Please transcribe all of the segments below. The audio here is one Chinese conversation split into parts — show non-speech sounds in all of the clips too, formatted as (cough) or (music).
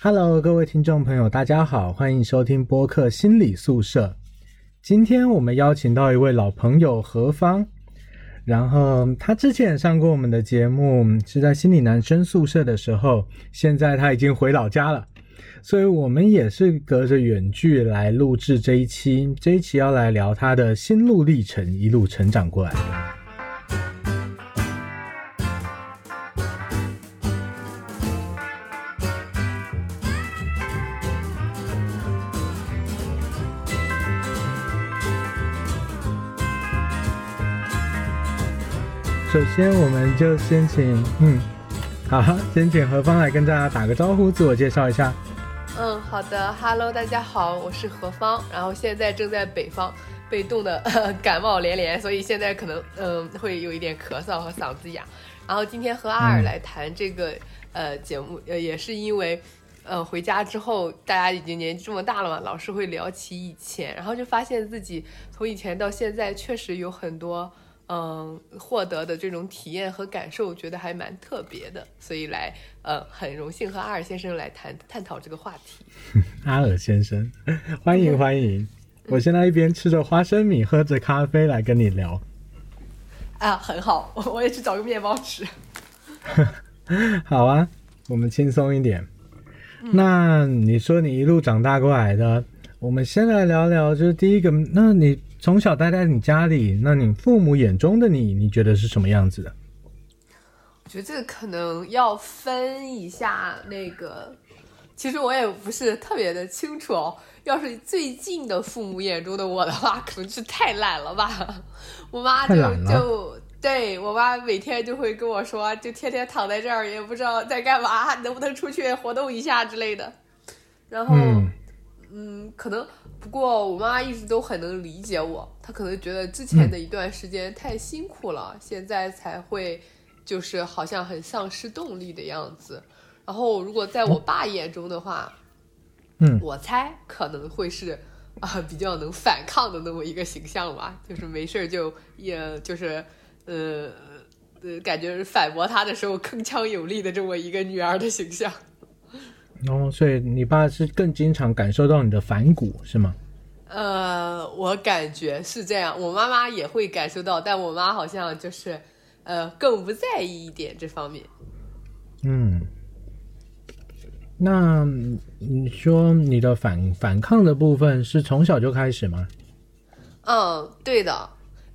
Hello，各位听众朋友，大家好，欢迎收听播客心理宿舍。今天我们邀请到一位老朋友何芳，然后他之前上过我们的节目，是在心理男生宿舍的时候，现在他已经回老家了，所以我们也是隔着远距来录制这一期。这一期要来聊他的心路历程，一路成长过来的先，我们就先请，嗯，(laughs) 好，先请何芳来跟大家打个招呼，自我介绍一下。嗯，好的，Hello，大家好，我是何芳，然后现在正在北方，被冻得 (laughs) 感冒连连，所以现在可能嗯会有一点咳嗽和嗓子哑。然后今天和阿尔来谈这个呃节目，呃也是因为呃回家之后大家已经年纪这么大了嘛，老是会聊起以前，然后就发现自己从以前到现在确实有很多。嗯，获得的这种体验和感受，觉得还蛮特别的，所以来，呃，很荣幸和阿尔先生来谈探讨这个话题。(laughs) 阿尔先生，(laughs) 欢迎欢迎！我现在一边吃着花生米，喝着咖啡来跟你聊。啊，很好，我 (laughs) 我也去找个面包吃。好啊，我们轻松一点。那你说你一路长大过来的，我们先来聊聊，就是第一个，那你。从小待在你家里，那你父母眼中的你，你觉得是什么样子的？我觉得这个可能要分一下那个，其实我也不是特别的清楚哦。要是最近的父母眼中的我的话，可能是太懒了吧。(laughs) 我妈就就对我妈每天就会跟我说，就天天躺在这儿，也不知道在干嘛，能不能出去活动一下之类的。然后，嗯，可能。不过我妈一直都很能理解我，她可能觉得之前的一段时间太辛苦了，现在才会就是好像很丧失动力的样子。然后如果在我爸眼中的话，嗯，我猜可能会是啊比较能反抗的那么一个形象吧，就是没事就也就是呃呃感觉反驳他的时候铿锵有力的这么一个女儿的形象。哦，所以你爸是更经常感受到你的反骨是吗？呃，我感觉是这样，我妈妈也会感受到，但我妈好像就是呃更不在意一点这方面。嗯，那你说你的反反抗的部分是从小就开始吗？嗯，对的，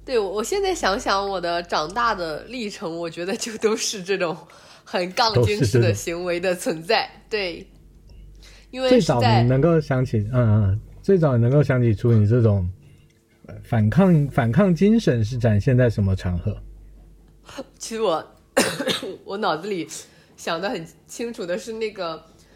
对我我现在想想我的长大的历程，我觉得就都是这种很杠精式的行为的存在，对。因为最早你能够想起，嗯嗯，最早能够想起出你这种反抗反抗精神是展现在什么场合？其实我 (coughs) 我脑子里想的很清楚的是那个，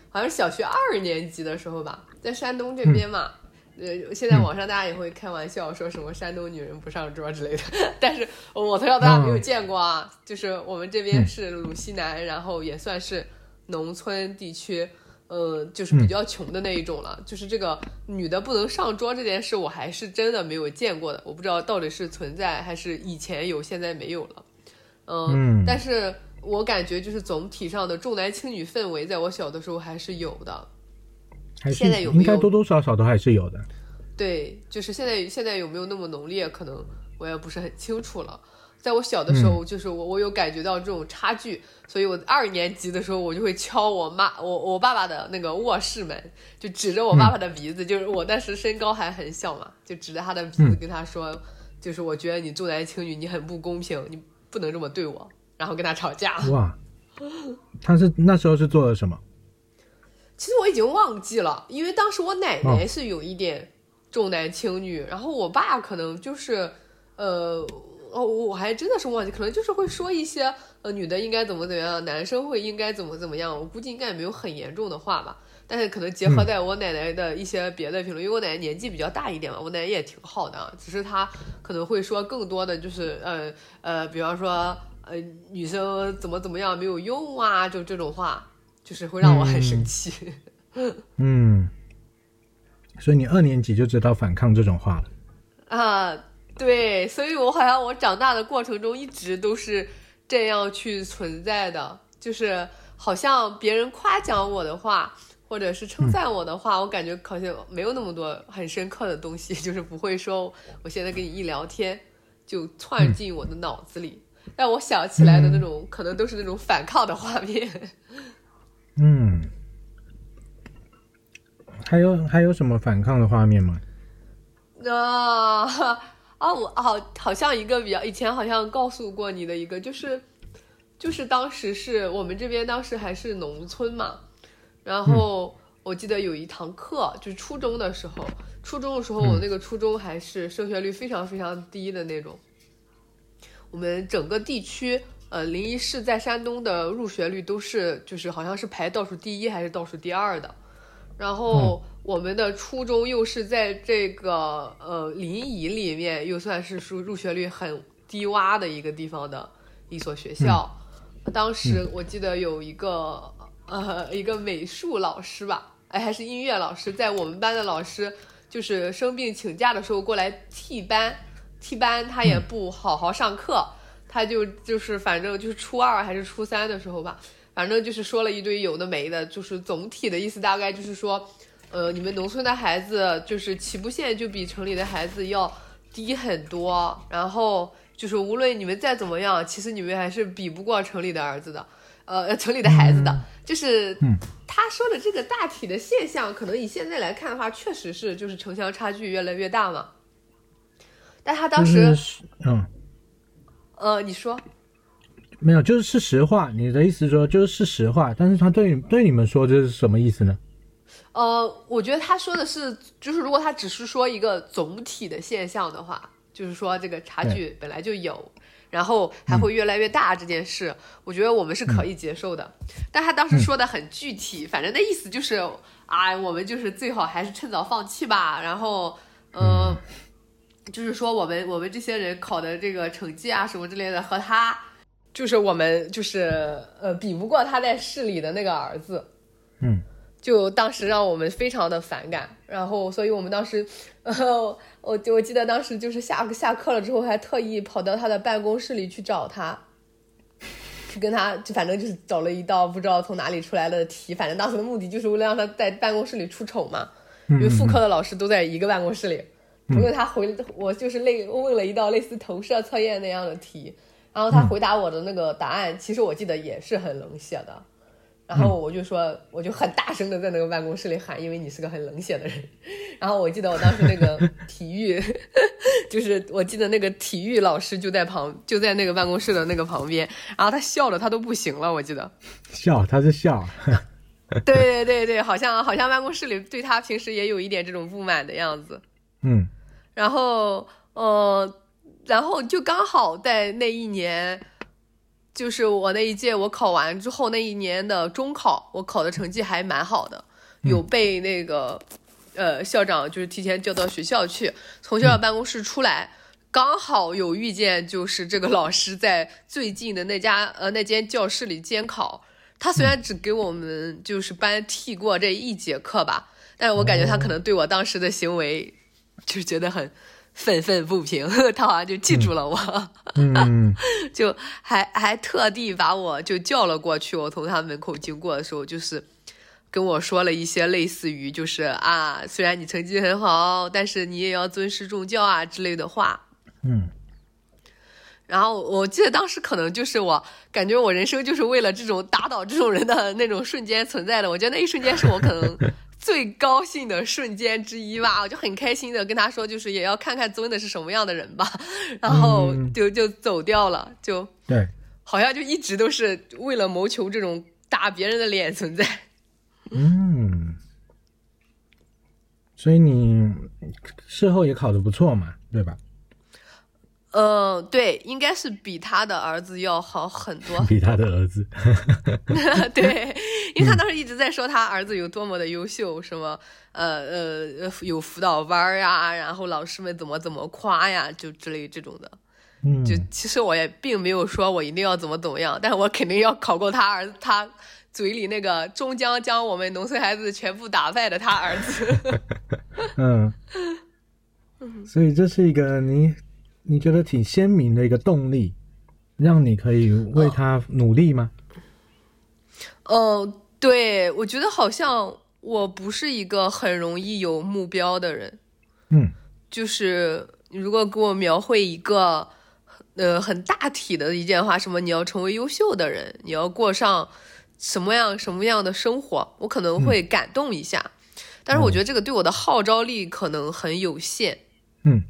好像是小学二年级的时候吧，在山东这边嘛，呃，现在网上大家也会开玩笑说什么山东女人不上桌之类的，(laughs) 但是我从小到大没有见过啊，就是我们这边是鲁西南，然后也算是农村地区。呃，就是比较穷的那一种了。就是这个女的不能上桌这件事，我还是真的没有见过的。我不知道到底是存在还是以前有，现在没有了。嗯，但是我感觉就是总体上的重男轻女氛围，在我小的时候还是有的。现在有应该多多少少都还是有的。对，就是现在现在有没有那么浓烈，可能我也不是很清楚了。在我小的时候，就是我我有感觉到这种差距，所以我二年级的时候，我就会敲我妈我我爸爸的那个卧室门，就指着我爸爸的鼻子，就是我当时身高还很小嘛，就指着他的鼻子跟他说，就是我觉得你重男轻女，你很不公平，你不能这么对我，然后跟他吵架。哇，他是那时候是做了什么？其实我已经忘记了，因为当时我奶奶是有一点重男轻女，然后我爸可能就是呃。哦，我还真的是忘记，可能就是会说一些呃，女的应该怎么怎么样，男生会应该怎么怎么样。我估计应该也没有很严重的话吧，但是可能结合在我奶奶的一些别的评论，因为我奶奶年纪比较大一点嘛，我奶奶也挺好的，只是她可能会说更多的就是呃呃，比方说呃，女生怎么怎么样没有用啊，就这种话，就是会让我很生气。(laughs) 嗯，所以你二年级就知道反抗这种话了啊。对，所以我好像我长大的过程中一直都是这样去存在的，就是好像别人夸奖我的话，或者是称赞我的话，我感觉好像没有那么多很深刻的东西，(laughs) 就是不会说我现在跟你一聊天就窜进我的脑子里，但我想起来的那种可能都是那种反抗的画面。嗯，还有还有什么反抗的画面吗？(laughs) 啊啊，我好好像一个比较以前好像告诉过你的一个，就是就是当时是我们这边当时还是农村嘛。然后我记得有一堂课，就是初中的时候，初中的时候我那个初中还是升学率非常非常低的那种。我们整个地区，呃，临沂市在山东的入学率都是就是好像是排倒数第一还是倒数第二的。然后我们的初中又是在这个呃临沂里面又算是说入学率很低洼的一个地方的一所学校。当时我记得有一个。呃，一个美术老师吧，哎，还是音乐老师，在我们班的老师就是生病请假的时候过来替班，替班他也不好好上课，他就就是反正就是初二还是初三的时候吧，反正就是说了一堆有的没的，就是总体的意思大概就是说，呃，你们农村的孩子就是起步线就比城里的孩子要低很多，然后就是无论你们再怎么样，其实你们还是比不过城里的儿子的。呃，城里的孩子的，就是他说的这个大体的现象，可能以现在来看的话，确实是就是城乡差距越来越大嘛。但他当时，嗯，呃，你说，没有，就是是实话。你的意思说就是是实话，但是他对对你们说这是什么意思呢？呃，我觉得他说的是，就是如果他只是说一个总体的现象的话，就是说这个差距本来就有。然后还会越来越大这件事，我觉得我们是可以接受的。但他当时说的很具体，反正那意思就是，啊，我们就是最好还是趁早放弃吧。然后，嗯，就是说我们我们这些人考的这个成绩啊什么之类的，和他就是我们就是呃比不过他在市里的那个儿子，嗯。就当时让我们非常的反感，然后，所以我们当时，呃我我记得当时就是下下课了之后，还特意跑到他的办公室里去找他，去跟他，就反正就是找了一道不知道从哪里出来的题，反正当时的目的就是为了让他在办公室里出丑嘛，因为副科的老师都在一个办公室里，不论他回我就是类问了一道类似投射测验那样的题，然后他回答我的那个答案，其实我记得也是很冷血的。然后我就说，我就很大声的在那个办公室里喊，因为你是个很冷血的人。(laughs) 然后我记得我当时那个 (laughs) 体育，(laughs) 就是我记得那个体育老师就在旁，就在那个办公室的那个旁边。然后他笑的他都不行了，我记得。笑，他是笑。对对对对，好像好像办公室里对他平时也有一点这种不满的样子。嗯。然后，呃，然后就刚好在那一年。就是我那一届，我考完之后那一年的中考，我考的成绩还蛮好的，有被那个，呃，校长就是提前叫到学校去，从校长办公室出来，刚好有遇见，就是这个老师在最近的那家呃那间教室里监考，他虽然只给我们就是班替过这一节课吧，但是我感觉他可能对我当时的行为，就觉得很。愤愤不平，(laughs) 他好像就记住了我，(laughs) 就还还特地把我就叫了过去。我从他门口经过的时候，就是跟我说了一些类似于就是啊，虽然你成绩很好，但是你也要尊师重教啊之类的话。嗯。然后我记得当时可能就是我感觉我人生就是为了这种打倒这种人的那种瞬间存在的。我觉得那一瞬间是我可能。最高兴的瞬间之一吧，(laughs) 我就很开心的跟他说，就是也要看看尊的是什么样的人吧，(laughs) 然后就就走掉了，就对，好像就一直都是为了谋求这种打别人的脸存在。(laughs) 嗯，所以你事后也考的不错嘛，对吧？嗯，对，应该是比他的儿子要好很多。(laughs) 比他的儿子，(laughs) (laughs) 对，因为他当时一直在说他儿子有多么的优秀，什么呃呃有辅导班呀，然后老师们怎么怎么夸呀，就之类这种的。嗯，就其实我也并没有说我一定要怎么怎么样，但是我肯定要考过他儿子，他嘴里那个终将将我们农村孩子全部打败的他儿子。嗯，所以这是一个你。你觉得挺鲜明的一个动力，让你可以为他努力吗？哦，对，我觉得好像我不是一个很容易有目标的人。嗯就是如果给我描绘一个呃很大体的一件话，什么你要成为优秀的人，你要过上什么样什么样的生活，我可能会感动一下。但是我觉得这个对我的号召力可能很有限。嗯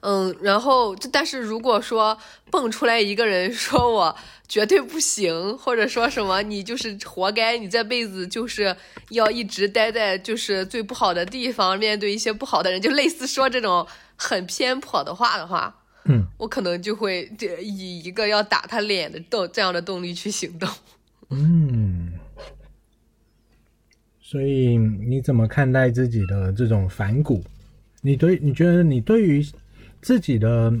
嗯，然后这但是如果说蹦出来一个人说我绝对不行，或者说什么你就是活该，你这辈子就是要一直待在就是最不好的地方，面对一些不好的人，就类似说这种很偏颇的话的话，嗯我可能就会这以一个要打他脸的动这样的动力去行动。(laughs) 嗯。所以你怎么看待自己的这种反骨？你对你觉得你对于自己的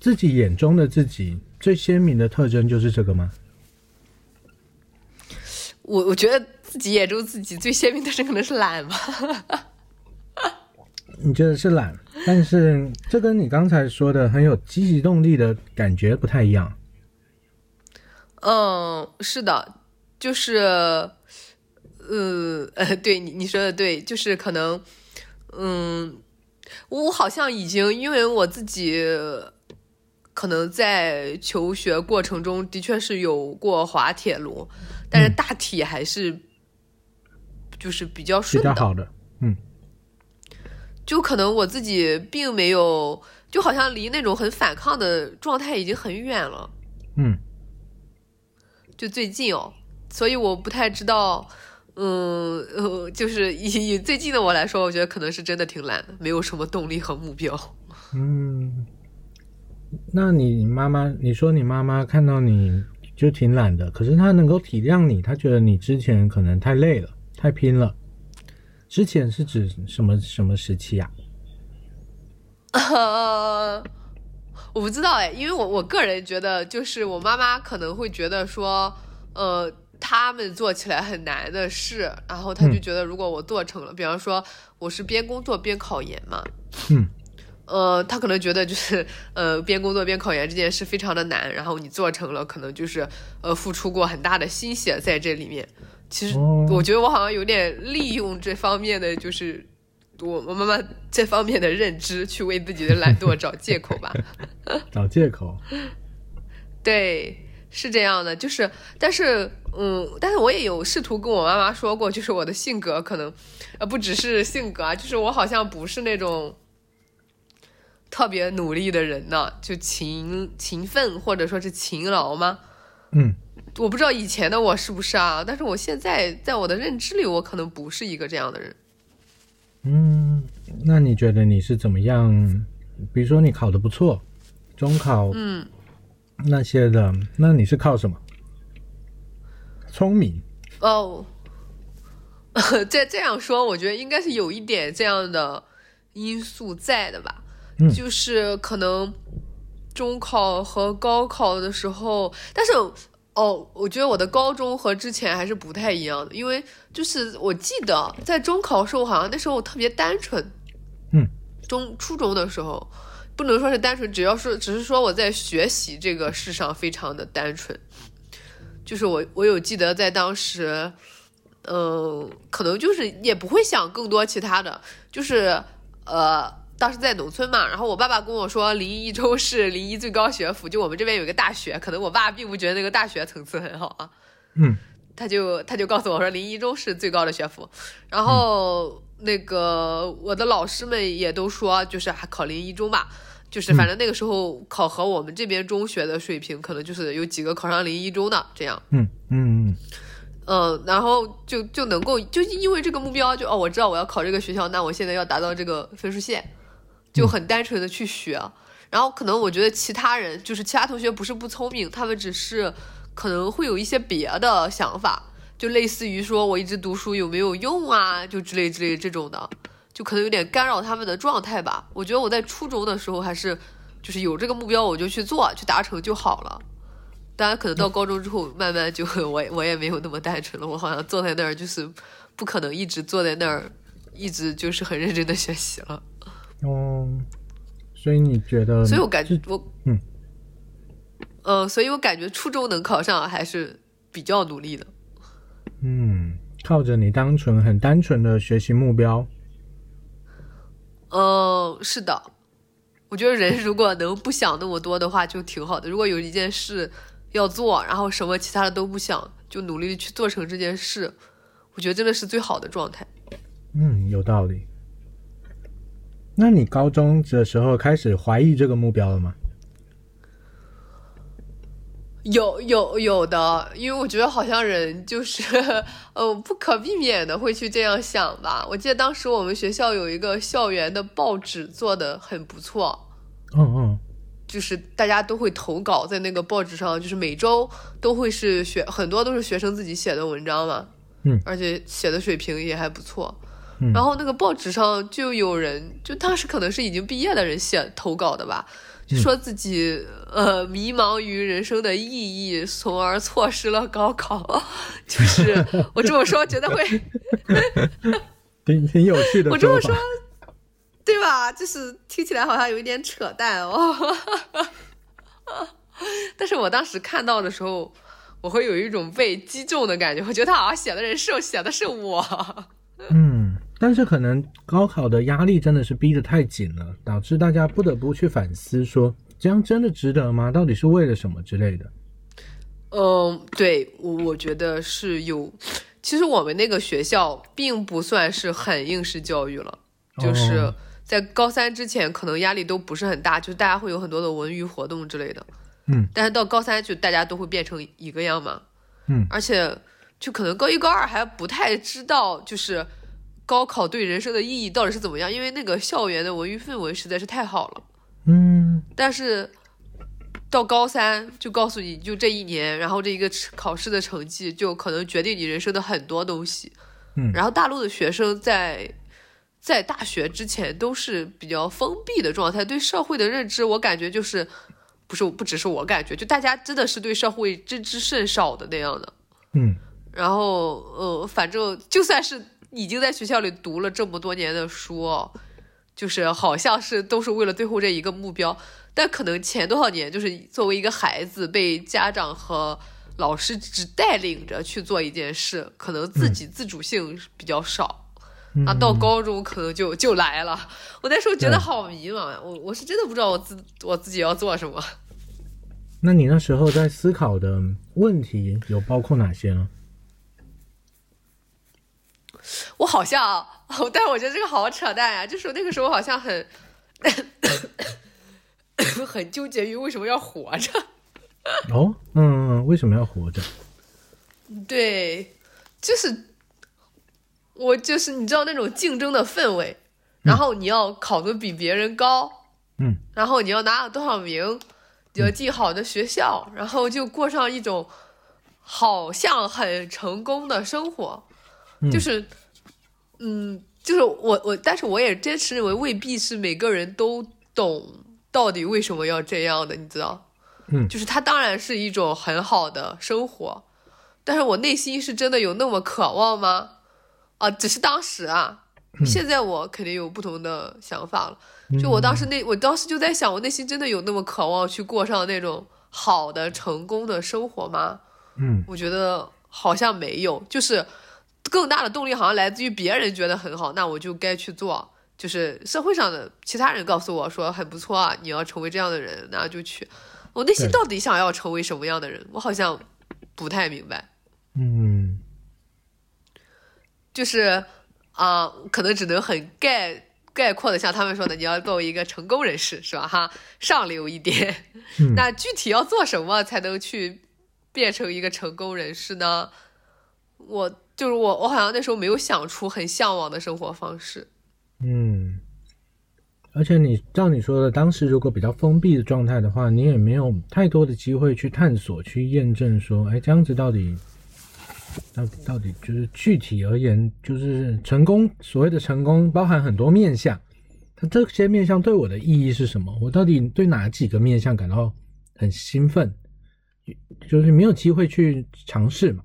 自己眼中的自己最鲜明的特征就是这个吗？我我觉得自己眼中自己最鲜明的是可能是懒吧。(laughs) 你觉得是懒，但是这跟你刚才说的很有积极动力的感觉不太一样。嗯，是的，就是，呃呃，(laughs) 对你你说的对，就是可能，嗯，我好像已经因为我自己可能在求学过程中的确是有过滑铁卢，但是大体还是就是比较比顺的，较好的，嗯。就可能我自己并没有，就好像离那种很反抗的状态已经很远了。嗯。就最近哦，所以我不太知道，嗯呃，(laughs) 就是以以最近的我来说，我觉得可能是真的挺懒的，没有什么动力和目标。嗯。那你妈妈，你说你妈妈看到你就挺懒的，可是她能够体谅你，她觉得你之前可能太累了，太拼了。之前是指什么什么时期啊？呃，(laughs) 我不知道哎，因为我我个人觉得，就是我妈妈可能会觉得说，呃，他们做起来很难的事，然后他就觉得如果我做成了，比方说我是边工作边考研嘛，嗯呃，他可能觉得就是呃边工作边考研这件事非常的难，然后你做成了，可能就是呃付出过很大的心血在这里面。其实哦我觉得我好像有点利用这方面的，就是我我妈妈这方面的认知去为自己的懒惰找借口吧。(laughs) 找借口。(laughs) 对，是这样的，就是，但是，嗯，但是我也有试图跟我妈妈说过，就是我的性格可能，呃，不只是性格啊，就是我好像不是那种特别努力的人呢，就勤勤奋或者说是勤劳吗？嗯我不知道以前的我是不是啊，但是我现在在我的认知里，我可能不是一个这样的人。嗯，那你觉得你是怎么样？比如说你考的不错，中考嗯，那些的，那你是靠什么？聪明。哦，(laughs) 这这样说，我觉得应该是有一点这样的因素在的吧。嗯就是可能中考和高考的时候，但是哦，我觉得我的高中和之前还是不太一样的，因为就是我记得在中考的时候，好像那时候我特别单纯。嗯，中初中的时候，不能说是单纯，只要是只是说我在学习这个事上非常的单纯。就是我我有记得在当时，嗯、可能就是也不会想更多其他的，就是呃。当时在农村嘛，然后我爸爸跟我说，临沂一中是临沂最高学府，就我们这边有一个大学，可能我爸并不觉得那个大学层次很好啊，嗯他就他就告诉我说临沂一中是最高的学府，然后那个我的老师们也都说，就是还考临沂一中吧，就是反正那个时候考核我们这边中学的水平，可能就是有几个考上临沂中的这样，嗯嗯嗯。嗯，然后就就能够就因为这个目标，就哦我知道我要考这个学校，那我现在要达到这个分数线，就很单纯的去学。然后可能我觉得其他人就是其他同学不是不聪明，他们只是可能会有一些别的想法，就类似于说我一直读书有没有用啊，就之类之类这种的，就可能有点干扰他们的状态吧。我觉得我在初中的时候还是就是有这个目标我就去做，去达成就好了。当然，可能到高中之后，慢慢就我我也没有那么单纯了。我好像坐在那儿，就是不可能一直坐在那儿，一直就是很认真的学习了。哦，所以你觉得？所以我感觉我，嗯，呃，所以我感觉初中能考上还是比较努力的。嗯，靠着你单纯很单纯的学习目标。嗯，是的，我觉得人如果能不想那么多的话，就挺好的。如果有一件事要做，然后什么其他的都不想，就努力去做成这件事，我觉得真的是最好的状态。嗯，有道理。那你高中的时候开始怀疑这个目标了吗？有有有的，因为我觉得好像人就是，(laughs) 呃，不可避免的会去这样想吧。我记得当时我们学校有一个校园的报纸做的很不错，嗯嗯，就是大家都会投稿在那个报纸上，就是每周都会是学很多都是学生自己写的文章嘛，嗯，而且写的水平也还不错。嗯然后那个报纸上就有人，就当时可能是已经毕业的人写投稿的吧，就说自己呃迷茫于人生的意义，从而错失了高考。(laughs) 就是我这么说，觉得会 (laughs) 挺挺有趣的我这么说对吧？就是听起来好像有一点扯淡哦。(laughs) 但是我当时看到的时候，我会有一种被击中的感觉，我觉得他好像写的人是写的是我。嗯，但是可能高考的压力真的是逼得太紧了，导致大家不得不去反思说，这样真的值得吗？到底是为了什么之类的？嗯，对我我觉得是有。其实我们那个学校并不算是很应试教育了，就是哦在高三之前可能压力都不是很大，就是大家会有很多的文娱活动之类的。嗯，但是到高三就大家都会变成一个样嘛。嗯而且就可能高一高二还不太知道，就是高考对人生的意义到底是怎么样，因为那个校园的文娱氛围实在是太好了。嗯但是到高三就告诉你就这一年，然后这一个考试的成绩就可能决定你人生的很多东西。嗯然后大陆的学生在在大学之前都是比较封闭的状态，对社会的认知，我感觉就是不是不只是我感觉，就大家真的是对社会知之甚少的那样的。嗯然后呃，反正就算是已经在学校里读了这么多年的书哦，就是好像是都是为了最后这一个目标，但可能前多少年就是作为一个孩子被家长和老师只带领着去做一件事，可能自己自主性比较少。嗯啊，到高中可能就就来了。我那时候觉得好迷茫呀，我我是真的不知道我自我自己要做什么。那你那时候在思考的问题有包括哪些呢？我好像，(laughs) 但是我觉得这个好扯淡呀、就是那个时候好像很 (coughs) 很纠结于为什么要活着。哦，嗯嗯，为什么要活着？(laughs) 对，就是我就是你知道那种竞争的氛围，然后你要考得比别人高，嗯，然后你要拿了多少名，你要进好的学校，然后就过上一种好像很成功的生活，嗯就是，嗯，就是我我，但是我也坚持认为未必是每个人都懂到底为什么要这样的，你知道？嗯就是它当然是一种很好的生活，但是我内心是真的有那么渴望吗？啊，只是当时啊，现在我肯定有不同的想法了。就我当时那，我当时就在想，我内心真的有那么渴望去过上那种好的、成功的生活吗？嗯我觉得好像没有，就是更大的动力好像来自于别人觉得很好，那我就该去做。就是社会上的其他人告诉我说很不错啊，你要成为这样的人，那就去。我内心到底想要成为什么样的人，我好像不太明白。嗯就是啊、可能只能很概概括的像他们说的，你要作为一个成功人士，是吧？哈，上流一点。嗯那具体要做什么才能去变成一个成功人士呢？我就是我，我好像那时候没有想出很向往的生活方式。嗯，而且你照你说的，当时如果比较封闭的状态的话，你也没有太多的机会去探索、去验证说，哎，这样子到底，到底到底就是具体而言，就是成功所谓的成功包含很多面相，它这些面相对我的意义是什么？我到底对哪几个面相感到很兴奋？就是没有机会去尝试嘛。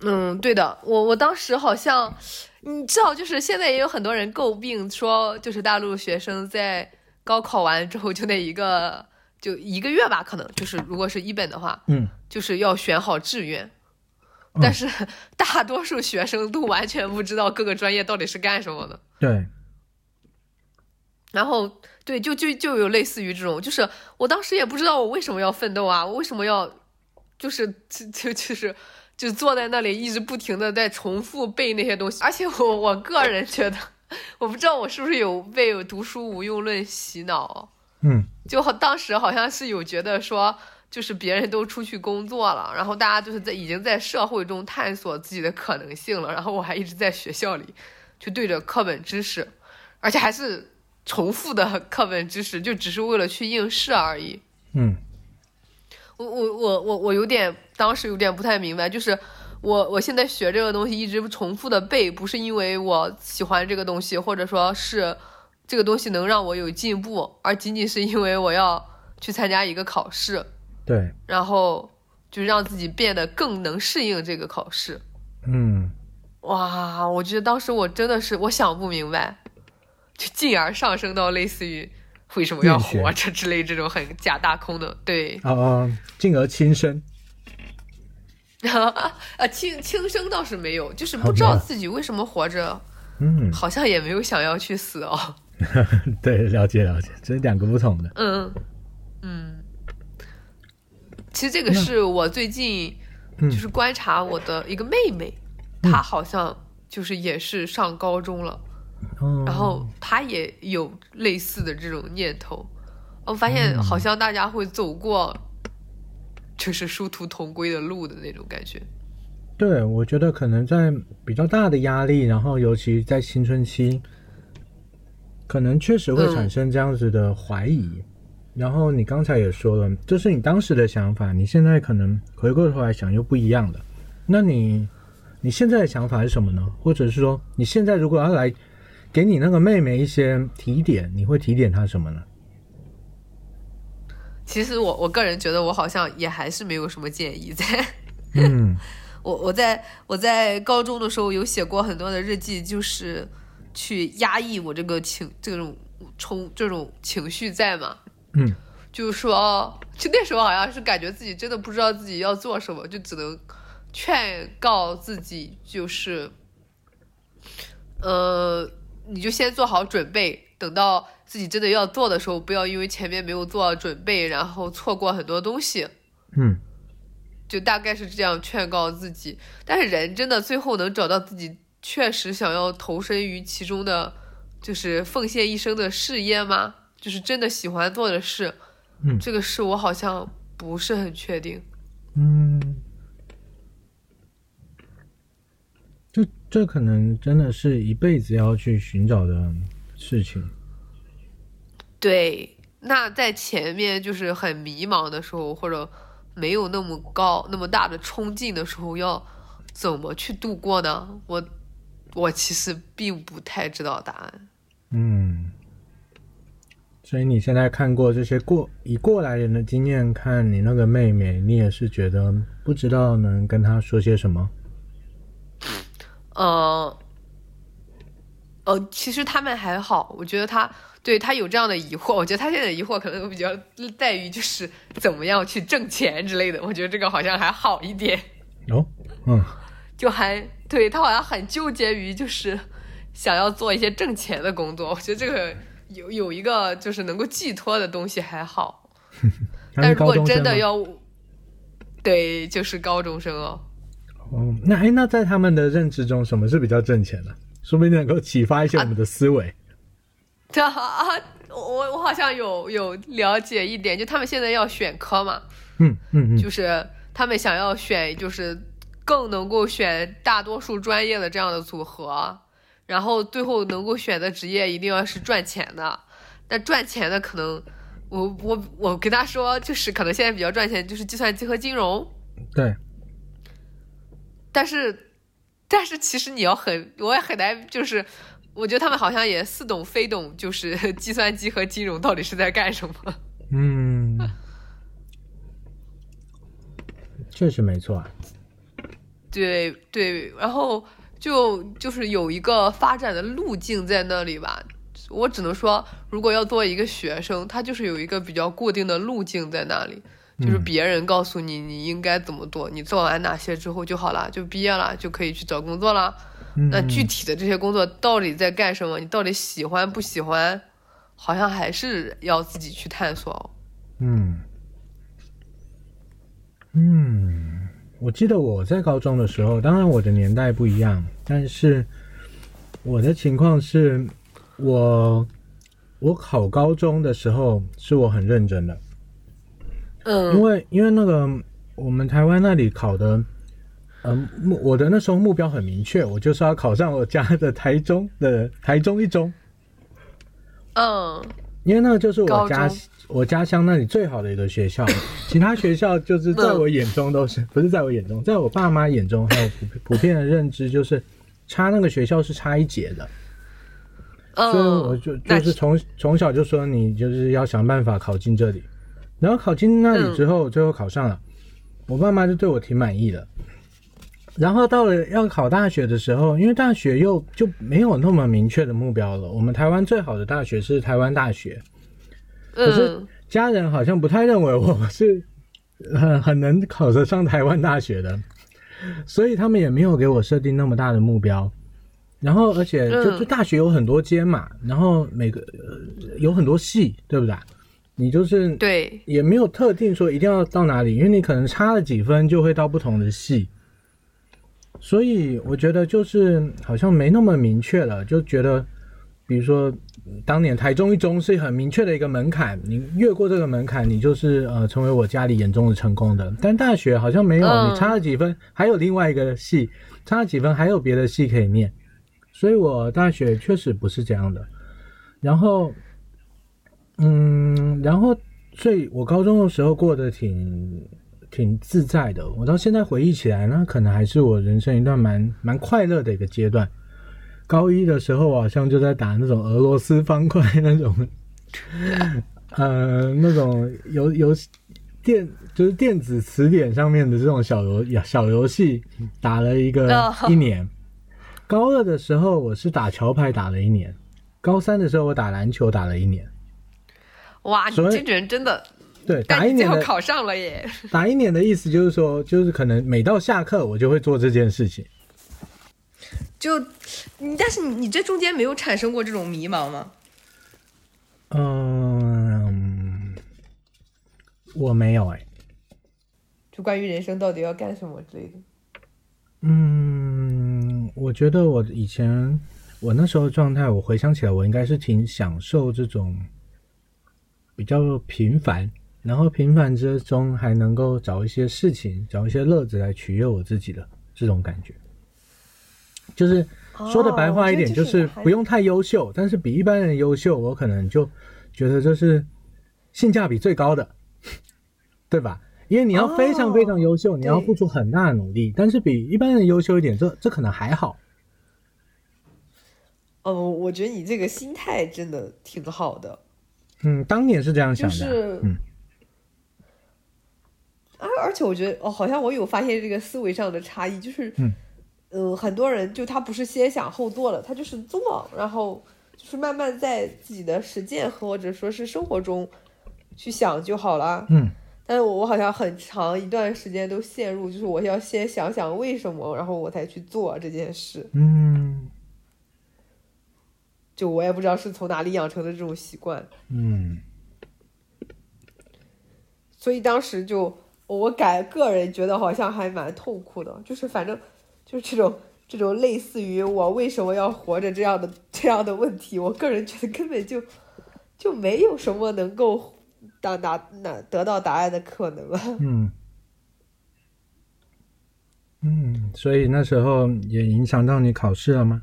嗯，对的，我我当时好像，你知道，就是现在也有很多人诟病说，就是大陆学生在高考完之后就那一个就一个月吧，可能就是如果是一本的话，嗯就是要选好志愿。但是大多数学生都完全不知道各个专业到底是干什么的。对，然后对，就就就有类似于这种，就是我当时也不知道我为什么要奋斗啊，我为什么要，就是就就就是就坐在那里一直不停的在重复背那些东西，而且我我个人觉得，我不知道我是不是有被读书无用论洗脑，嗯，就好当时好像是有觉得说，就是别人都出去工作了，然后大家就是在已经在社会中探索自己的可能性了，然后我还一直在学校里就对着课本知识，而且还是。重复的 (laughs) 课本知识，就只是为了去应试而已。嗯，我我我我我有点当时有点不太明白，就是我我现在学这个东西一直重复的背，不是因为我喜欢这个东西，或者说是这个东西能让我有进步，而仅仅是因为我要去参加一个考试。对，然后就让自己变得更能适应这个考试。嗯，哇，我觉得当时我真的是我想不明白。就进而上升到类似于为什么要活着之类这种很假大空的，对。哦哦，进而轻生。(laughs) 啊，轻轻生倒是没有，就是不知道自己为什么活着。嗯，好像也没有想要去死哦。(laughs) 对，了解了解，这是两个不同的。嗯嗯。其实这个是我最近就是观察我的一个妹妹，她好像就是也是上高中了。然后她也有类似的这种念头，我发现好像大家会走过，就是殊途同归的路的那种感觉。对，我觉得可能在比较大的压力，然后尤其在青春期，可能确实会产生这样子的怀疑。然后你刚才也说了，这是你当时的想法，你现在可能回过头来想又不一样了。那你你现在的想法是什么呢？或者是说你现在如果要来？给你那个妹妹一些提点，你会提点她什么呢？其实我我个人觉得，我好像也还是没有什么建议 (laughs) 在。嗯，我我在我在高中的时候有写过很多的日记，就是去压抑我这个情这种冲这种情绪在嘛。嗯，就是说，就那时候好像是感觉自己真的不知道自己要做什么，就只能劝告自己，就是呃。你就先做好准备，等到自己真的要做的时候，不要因为前面没有做准备，然后错过很多东西。嗯，就大概是这样劝告自己。但是人真的最后能找到自己确实想要投身于其中的，就是奉献一生的事业吗？就是真的喜欢做的事？嗯，这个事我好像不是很确定。嗯。这这可能真的是一辈子要去寻找的事情。对，那在前面就是很迷茫的时候，或者没有那么高、那么大的冲劲的时候，要怎么去度过呢？我我其实并不太知道答案。嗯，所以你现在看过这些过以过来人的经验，看你那个妹妹，你也是觉得不知道能跟她说些什么。呃，呃，其实他们还好，我觉得他对他有这样的疑惑，我觉得他现在的疑惑可能比较在于就是怎么样去挣钱之类的，我觉得这个好像还好一点。哦，嗯，就还对他好像很纠结于就是想要做一些挣钱的工作，我觉得这个有有一个就是能够寄托的东西还好，(laughs) 但如果真的要，对，就是高中生哦。哦，那哎，那在他们的认知中，什么是比较挣钱的？说不定能够启发一些我们的思维。对啊，我我好像有有了解一点，就他们现在要选科嘛，嗯嗯嗯，就是他们想要选，就是更能够选大多数专业的这样的组合，然后最后能够选的职业一定要是赚钱的。但赚钱的可能，我我我跟他说，就是可能现在比较赚钱就是计算机和金融。对。但是，但是其实你要很，我也很难，就是我觉得他们好像也似懂非懂，就是 (laughs) 计算机和金融到底是在干什么。嗯，确实没错。对对，然后就就是有一个发展的路径在那里吧。我只能说，如果要做一个学生，他就是有一个比较固定的路径在那里。就是别人告诉你你应该怎么做，你做完哪些之后就好了，就毕业了，就可以去找工作了。那具体的这些工作到底在干什么？你到底喜欢不喜欢？好像还是要自己去探索。嗯嗯，我记得我在高中的时候，当然我的年代不一样，但是我的情况是，我我考高中的时候是我很认真的，嗯，因为因为那个我们台湾那里考的，嗯，目我的那时候目标很明确，我就是要考上我家的台中的台中一中，嗯，因为那个就是我家我家乡那里最好的一个学校，(laughs) 其他学校就是在我眼中都是不是在我眼中，在我爸妈眼中还有普普遍的认知就是差那个学校是差一截的，嗯，所以我就就是从从小就说你就是要想办法考进这里，然后考进那里之后，最后考上了，我爸妈就对我挺满意的。然后到了要考大学的时候，因为大学又就没有那么明确的目标了。我们台湾最好的大学是台湾大学，可是嗯家人好像不太认为我是很很能考得上台湾大学的，所以他们也没有给我设定那么大的目标。然后，而且就嗯就大学有很多间嘛，然后每个、呃、有很多系，对不对？你就是对，也没有特定说一定要到哪里，因为你可能差了几分就会到不同的系，所以我觉得就是好像没那么明确了，就觉得比如说当年台中一中是很明确的一个门槛，你越过这个门槛，你就是呃成为我家里眼中的成功的。但大学好像没有，嗯你差了几分，还有另外一个系，差了几分还有别的系可以念，所以我大学确实不是这样的。然后，嗯，然后，所以我高中的时候过得挺挺自在的。我到现在回忆起来，呢可能还是我人生一段蛮蛮快乐的一个阶段。高一的时候，我好像就在打那种俄罗斯方块那种，(laughs) 呃，那种游游戏电就是电子词典上面的这种小游小游戏，打了一个哦一年。高二的时候，我是打桥牌打了一年；高三的时候，我打篮球打了一年。哇，你这人真的，对，打一年的后考上了耶。(laughs) 打一年的意思就是说，就是可能每到下课我就会做这件事情。就，但是你你这中间没有产生过这种迷茫吗？嗯，我没有哎、就关于人生到底要干什么之类的。嗯，我觉得我以前我那时候状态，我回想起来，我应该是挺享受这种比较平凡，然后平凡之中还能够找一些事情，找一些乐子来取悦我自己的这种感觉。就是说的白话一点，就是不用太优秀，但是比一般人优秀，我可能就觉得这是性价比最高的，对吧？因为你要非常非常优秀，你要付出很大的努力，但是比一般人优秀一点，这这可能还好。哦，我觉得你这个心态真的挺好的。嗯，当年是这样想的，就是嗯而而且我觉得哦，好像我有发现这个思维上的差异，就是，嗯，呃，很多人就他不是先想后做了，他就是做，然后就是慢慢在自己的实践或者说是生活中去想就好了。嗯但是我我好像很长一段时间都陷入，就是我要先想想为什么，然后我才去做这件事。嗯就我也不知道是从哪里养成的这种习惯，嗯所以当时就我感个人觉得好像还蛮痛苦的，就是反正就是这种这种类似于我为什么要活着这样的这样的问题，我个人觉得根本就就没有什么能够答答那得到答案的可能了。(laughs) 嗯嗯，所以那时候也影响到你考试了吗？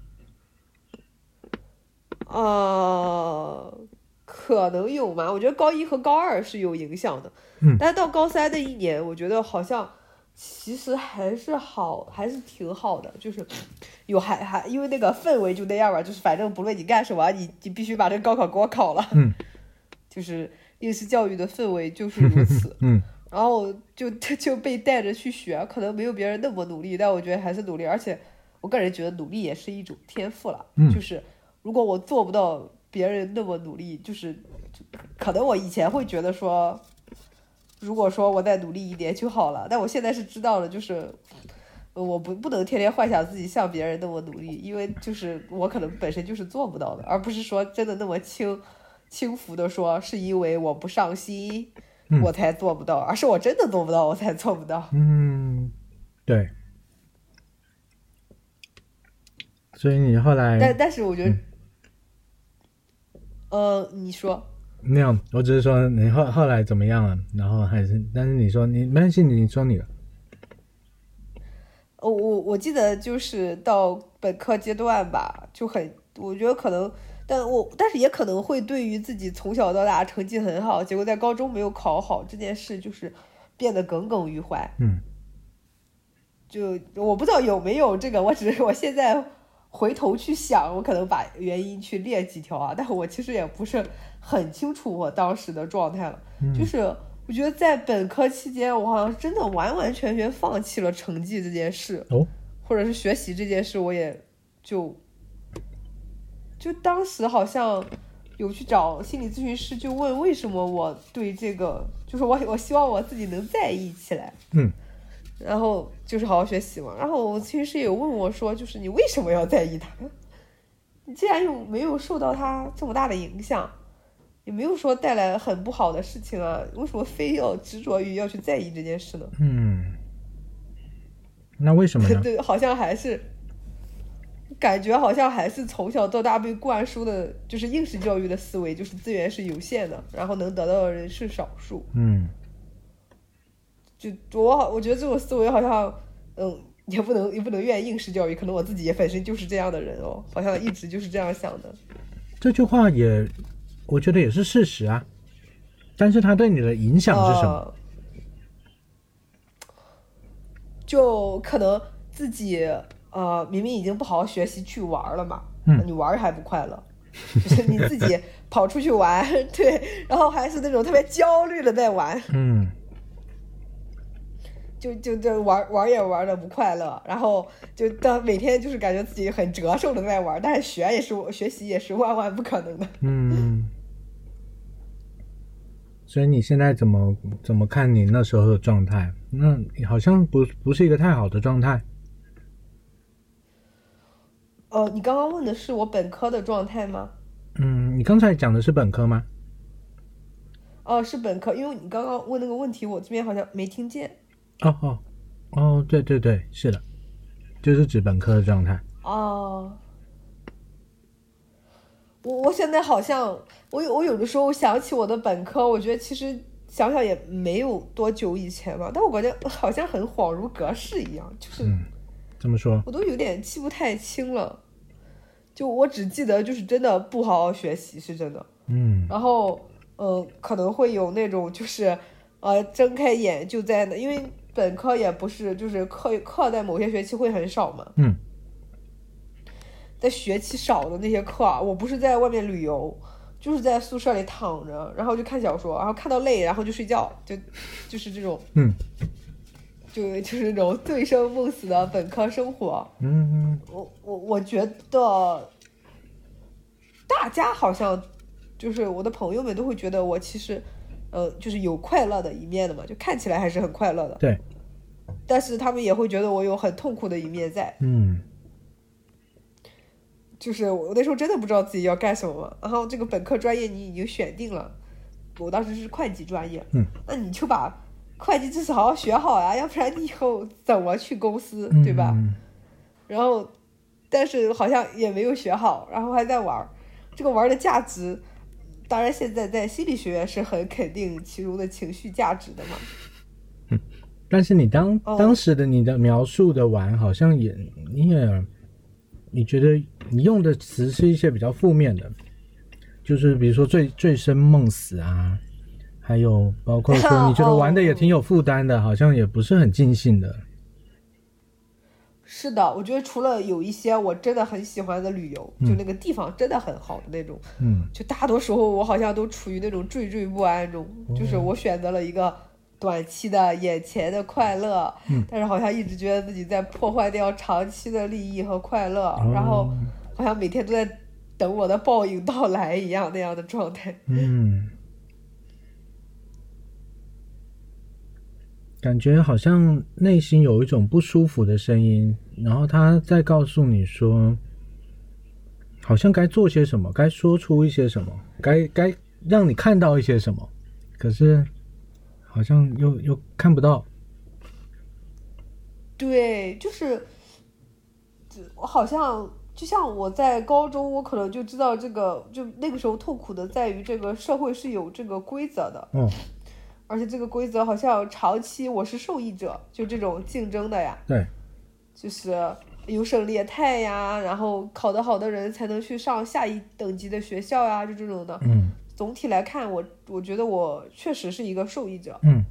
呃，可能有嘛？我觉得高一和高二是有影响的，嗯但是到高三的一年，我觉得好像其实还是好，还是挺好的，就是有还还因为那个氛围就那样吧，就是反正不论你干什么，你你必须把这个高考给我考了，嗯就是应试教育的氛围就是如此。(laughs) 嗯然后就就被带着去学，可能没有别人那么努力，但我觉得还是努力，而且我个人觉得努力也是一种天赋了。嗯就是如果我做不到别人那么努力，就是就可能我以前会觉得说，如果说我再努力一点就好了。但我现在是知道了，就是呃我不不能天天幻想自己像别人那么努力，因为就是我可能本身就是做不到的，而不是说真的那么轻轻浮的说是因为我不上心嗯我才做不到，而是我真的做不到我才做不到。嗯，对。所以你后来但但是我觉得，嗯呃，你说。没有，我只是说你后后来怎么样了，然后还是，但是你说你没关系，你说你的，哦，我我记得就是到本科阶段吧，就很，我觉得可能，但我但是也可能会对于自己从小到大成绩很好，结果在高中没有考好这件事，就是变得耿耿于怀。嗯就我不知道有没有这个，我只是我现在回头去想，我可能把原因去列几条啊，但 (laughs) 我其实也不是很清楚我当时的状态了。嗯就是我觉得在本科期间，我好像真的完完全全放弃了成绩这件事。哦，或者是学习这件事，我也就就当时好像有去找心理咨询师，就问为什么我对这个，就是我我希望我自己能在意起来，嗯然后就是好好学习嘛。然后我咨询师也问我说，就是你为什么要在意他？你既然又没有受到他这么大的影响，也没有说带来很不好的事情啊，为什么非要执着于要去在意这件事呢？嗯，那为什么呢？对，好像还是感觉好像还是从小到大被灌输的，就是应试教育的思维，就是资源是有限的，然后能得到的人是少数。嗯就我好，我觉得这种思维好像，嗯，也不能也不能怨应试教育，可能我自己也本身就是这样的人哦，好像一直就是这样想的。这句话也，我觉得也是事实啊，但是它对你的影响是什么？呃就可能自己呃，明明已经不好好学习去玩了嘛，嗯你玩还不快乐，(laughs) 就是你自己跑出去玩，(laughs) 对，然后还是那种特别焦虑的在玩，嗯 (laughs) 就就就玩玩也玩的不快乐，然后就当每天就是感觉自己很折寿的在玩，但是学也是学习也是万万不可能的。(laughs) 嗯。所以你现在怎么怎么看你那时候的状态？那好像不不是一个太好的状态。呃，你刚刚问的是我本科的状态吗？嗯，你刚才讲的是本科吗？哦，是本科，因为你刚刚问那个问题，我这边好像没听见。哦哦哦，对对对，是的，就是指本科的状态。哦，我我现在好像，我有我有的时候想起我的本科，我觉得其实想想也没有多久以前吧，但我感觉好像很恍如隔世一样，就是嗯，这么说，我都有点记不太清了。就我只记得就是真的不好好学习，是真的。嗯然后，呃，可能会有那种就是，呃，睁开眼就在那，因为本科也不是就是课课在某些学期会很少嘛，嗯。在学期少的那些课啊，我不是在外面旅游，就是在宿舍里躺着，然后就看小说，然后看到累，然后就睡觉，就就是这种，嗯。就就是那种醉生梦死的本科生活。嗯我我我觉得，大家好像就是我的朋友们都会觉得我其实，呃，就是有快乐的一面的嘛，就看起来还是很快乐的。对，但是他们也会觉得我有很痛苦的一面在，嗯就是我那时候真的不知道自己要干什么。然后这个本科专业你已经选定了，我当时是会计专业，嗯，那你就把会计知识好好学好呀，要不然你以后怎么去公司，嗯，对吧？嗯然后，但是好像也没有学好，然后还在玩儿。这个玩儿的价值，当然现在在心理学院是很肯定其中的情绪价值的嘛。但是你当哦当时的你的描述的玩，好像也你也你觉得你用的词是一些比较负面的，就是比如说醉醉生梦死啊，还有包括说 (laughs) 你觉得玩的也挺有负担的，好像也不是很尽兴的。是的，我觉得除了有一些我真的很喜欢的旅游，就那个地方真的很好的那种，嗯。就大多时候我好像都处于那种惴惴不安中，就是我选择了一个短期的眼前的快乐，嗯。但是好像一直觉得自己在破坏掉长期的利益和快乐，然后哦好像每天都在等我的报应到来一样那样的状态。嗯，感觉好像内心有一种不舒服的声音，然后他再告诉你说，好像该做些什么，该说出一些什么，该该让你看到一些什么，可是好像又又看不到。对，就是，我好像就像我在高中，我可能就知道这个，就那个时候痛苦的在于这个社会是有这个规则的，嗯，而且这个规则好像长期我是受益者，就这种竞争的呀，对，就是优胜劣汰呀，然后考得好的人才能去上下一等级的学校呀，就这种的。嗯总体来看，我我觉得我确实是一个受益者，嗯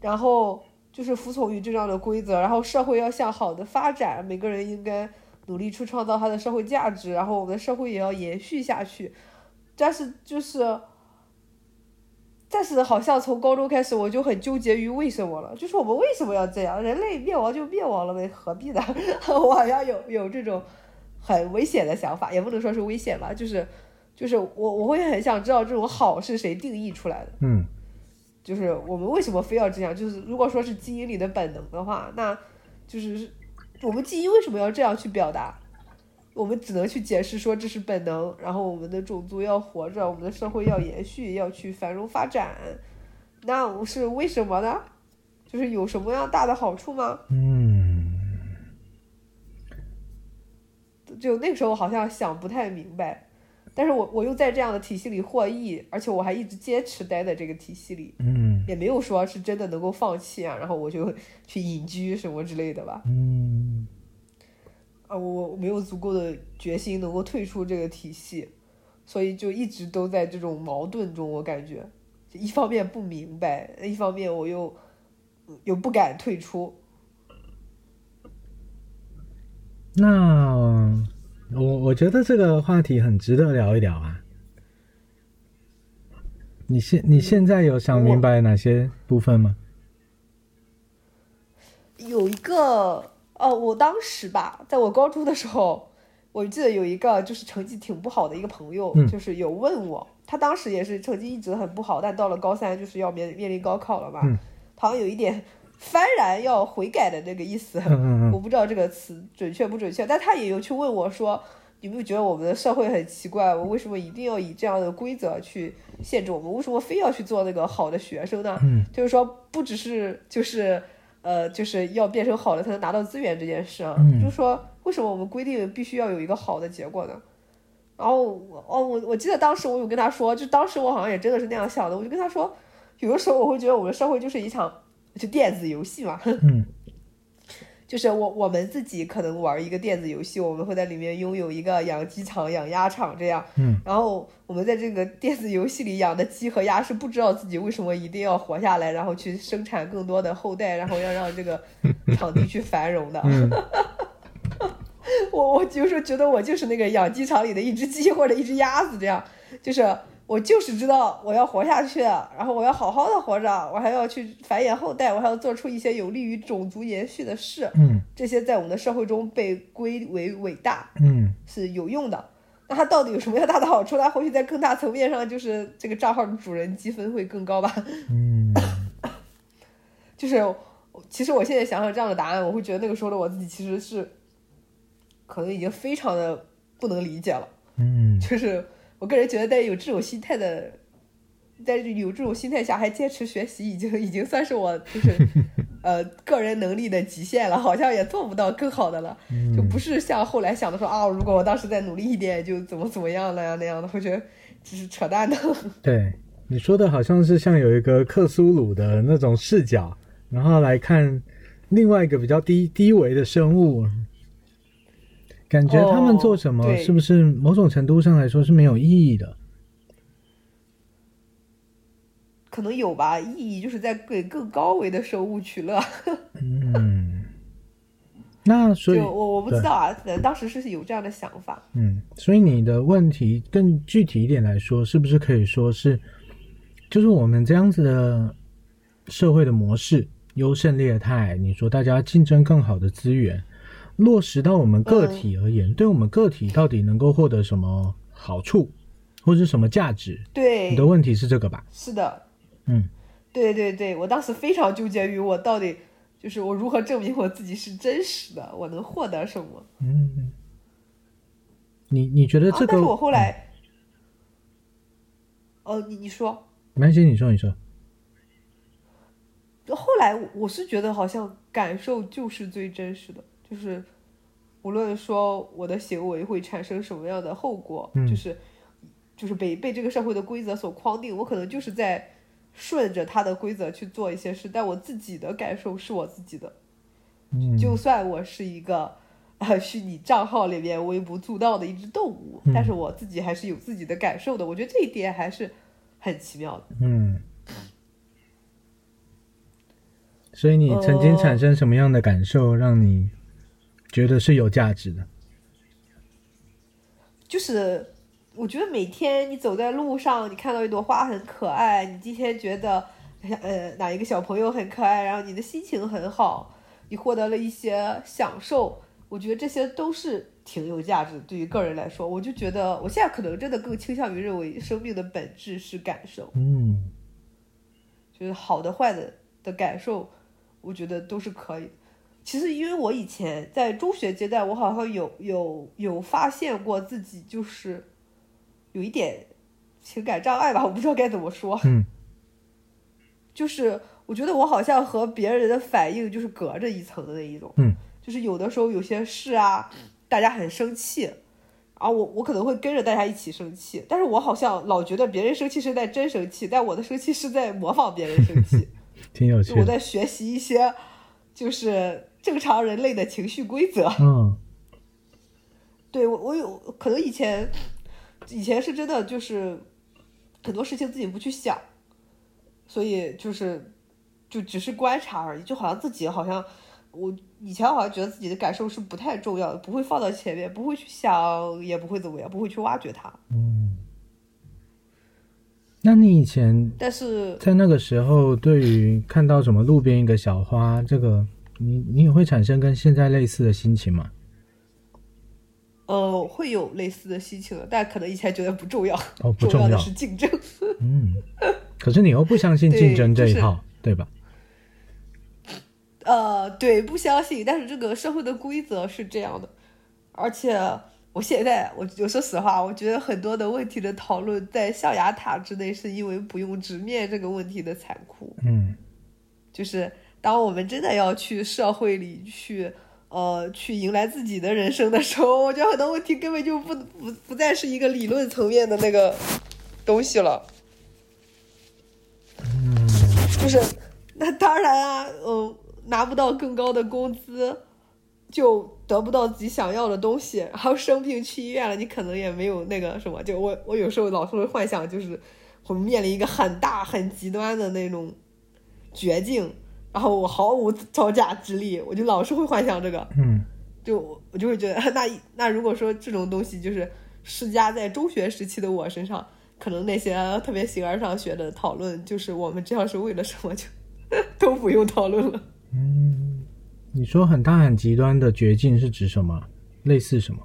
然后就是服从于这样的规则，然后社会要向好的发展，每个人应该努力去创造他的社会价值，然后我们的社会也要延续下去。但是就是，但是好像从高中开始我就很纠结于为什么了，就是我们为什么要这样？人类灭亡就灭亡了呗，何必呢？我 (laughs) 好像有有这种很危险的想法，也不能说是危险吧，就是就是我我会很想知道这种好是谁定义出来的。嗯就是我们为什么非要这样？就是如果说是基因里的本能的话，那就是我们基因为什么要这样去表达？我们只能去解释说这是本能，然后我们的种族要活着，我们的社会要延续，要去繁荣发展。那我是为什么呢？就是有什么样大的好处吗？嗯就那个时候好像想不太明白，但是我我又在这样的体系里获益，而且我还一直坚持待在这个体系里。嗯也没有说是真的能够放弃啊，然后我就去隐居什么之类的吧。嗯啊，我我没有足够的决心能够退出这个体系，所以就一直都在这种矛盾中。我感觉，一方面不明白，一方面我又又不敢退出。那我我觉得这个话题很值得聊一聊啊。你现你现在有想明白哪些部分吗？有一个哦，我当时吧，在我高中的时候，我记得有一个就是成绩挺不好的一个朋友，嗯就是有问我，他当时也是成绩一直很不好，但到了高三就是要面面临高考了嘛，好像有一点幡然要悔改的那个意思，(laughs) 我不知道这个词准确不准确，但他也有去问我说，你有没有觉得我们的社会很奇怪？我为什么一定要以这样的规则去限制我们？为什么非要去做那个好的学生呢？嗯就是说，不只是就是呃，就是要变成好的才能拿到资源这件事啊，嗯。就是说，为什么我们规定必须要有一个好的结果呢？然后我哦，我我记得当时我有跟他说，就当时我好像也真的是那样想的，我就跟他说，有的时候我会觉得我们的社会就是一场就电子游戏嘛，(laughs) 嗯就是我我们自己可能玩一个电子游戏，我们会在里面拥有一个养鸡场、养鸭场这样。嗯。然后我们在这个电子游戏里养的鸡和鸭是不知道自己为什么一定要活下来，然后去生产更多的后代，然后要让这个 (laughs) 场地去繁荣的。嗯 (laughs) 我我就是觉得我就是那个养鸡场里的一只鸡或者一只鸭子，这样就是我就是知道我要活下去，然后我要好好的活着，我还要去繁衍后代，我还要做出一些有利于种族延续的事。嗯这些在我们的社会中被归为伟大嗯是有用的。那它到底有什么样大的好处？它或许在更大层面上，就是这个账号的主人积分会更高吧。嗯 (laughs) 就是，其实我现在想想这样的答案，我会觉得那个时候的我自己其实是，可能已经非常的不能理解了。嗯就是我个人觉得，在有这种心态的，在有这种心态下还坚持学习，已经已经算是我就是呃个人能力的极限了，好像也做不到更好的了。嗯，就不是像后来想的说啊，如果我当时再努力一点，就怎么怎么样了呀那样的，我觉得这是扯淡的。(laughs) 对你说的好像是像有一个克苏鲁的那种视角，然后来看另外一个比较低低维的生物，感觉他们做什么是不是某种程度上来说是没有意义的？可能有吧，意义就是在给更高维的生物取乐。(laughs) 嗯，那所以我我不知道啊，可能当时是有这样的想法。嗯，所以你的问题更具体一点来说，是不是可以说是，就是我们这样子的社会的模式，优胜劣汰，你说大家竞争更好的资源，落实到我们个体而言，对我们个体到底能够获得什么好处，或者什么价值？对你的，问题是这个吧？是的，嗯对对对，我当时非常纠结于我到底就是我如何证明我自己是真实的，我能获得什么？嗯，你你觉得这个？但是我后来，哦，你你说，没关系，你说你说。后来我是觉得好像感受就是最真实的，就是无论说我的行为会产生什么样的后果，就是就是被被这个社会的规则所框定，我可能就是在。顺着他的规则去做一些事，但我自己的感受是我自己的。嗯，就算我是一个呃虚拟账号里面微不足道的一只动物，但是我自己还是有自己的感受的。我觉得这一点还是很奇妙的。嗯。所以你曾经产生什么样的感受，让你觉得是有价值的？就是。我觉得每天你走在路上，你看到一朵花很可爱，你今天觉得，呃，哪一个小朋友很可爱，然后你的心情很好，你获得了一些享受，我觉得这些都是挺有价值的。对于个人来说，我就觉得我现在可能真的更倾向于认为生命的本质是感受，嗯，就是好的坏的的感受，我觉得都是可以。其实因为我以前在中学阶段，我好像有有有发现过自己就是。有一点情感障碍吧，我不知道该怎么说。嗯，(laughs) 就是我觉得我好像和别人的反应就是隔着一层的那一种。嗯，就是有的时候有些事啊，大家很生气，啊，我我可能会跟着大家一起生气，但是我好像老觉得别人生气是在真生气，但我的生气是在模仿别人生气。(laughs) 挺有趣。我在学习一些就是正常人类的情绪规则。嗯，对我我有可能以前。以前是真的，就是很多事情自己不去想，所以就是就只是观察而已，就好像自己好像我以前好像觉得自己的感受是不太重要的，不会放到前面，不会去想，也不会怎么样，不会去挖掘它。嗯，那你以前但是在那个时候，对于看到什么路边一个小花，这个你你也会产生跟现在类似的心情吗？呃，会有类似的心情，但可能以前觉得不重要，哦，(laughs) 不重要的是竞争。(laughs) 嗯，可是你又不相信竞争这一套，对吧？呃，对，不相信。但是这个社会的规则是这样的，而且我现在，我我说实话，我觉得很多的问题的讨论在象牙塔之内，是因为不用直面这个问题的残酷。嗯，就是当我们真的要去社会里去。呃，去迎来自己的人生的时候，我觉得很多问题根本就不不不再是一个理论层面的那个东西了。嗯，就是那当然啊，嗯，拿不到更高的工资，就得不到自己想要的东西，然后生病去医院了，你可能也没有那个什么。就我我有时候老是会幻想，就是我们面临一个很大很极端的那种绝境。然后我毫无招架之力，我就老是会幻想这个，嗯，就我就会觉得，那那如果说这种东西就是施加在中学时期的我身上，可能那些特别形而上学的讨论，就是我们这样是为了什么，就 (laughs) 都不用讨论了。嗯，你说很大很极端的绝境是指什么？类似什么？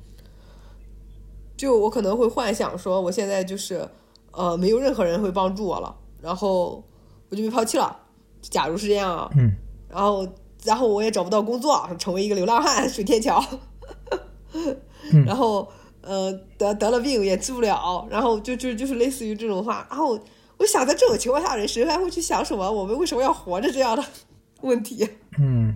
就我可能会幻想说，我现在就是呃，没有任何人会帮助我了，然后我就被抛弃了。假如是这样，嗯，然后，然后我也找不到工作，成为一个流浪汉，水天桥，(laughs) 然后，呃，得得了病也治不了，然后就就就是类似于这种话，然后我想在这种情况下，人谁还会去想什么？我们为什么要活着这样的 (laughs) 问题？嗯，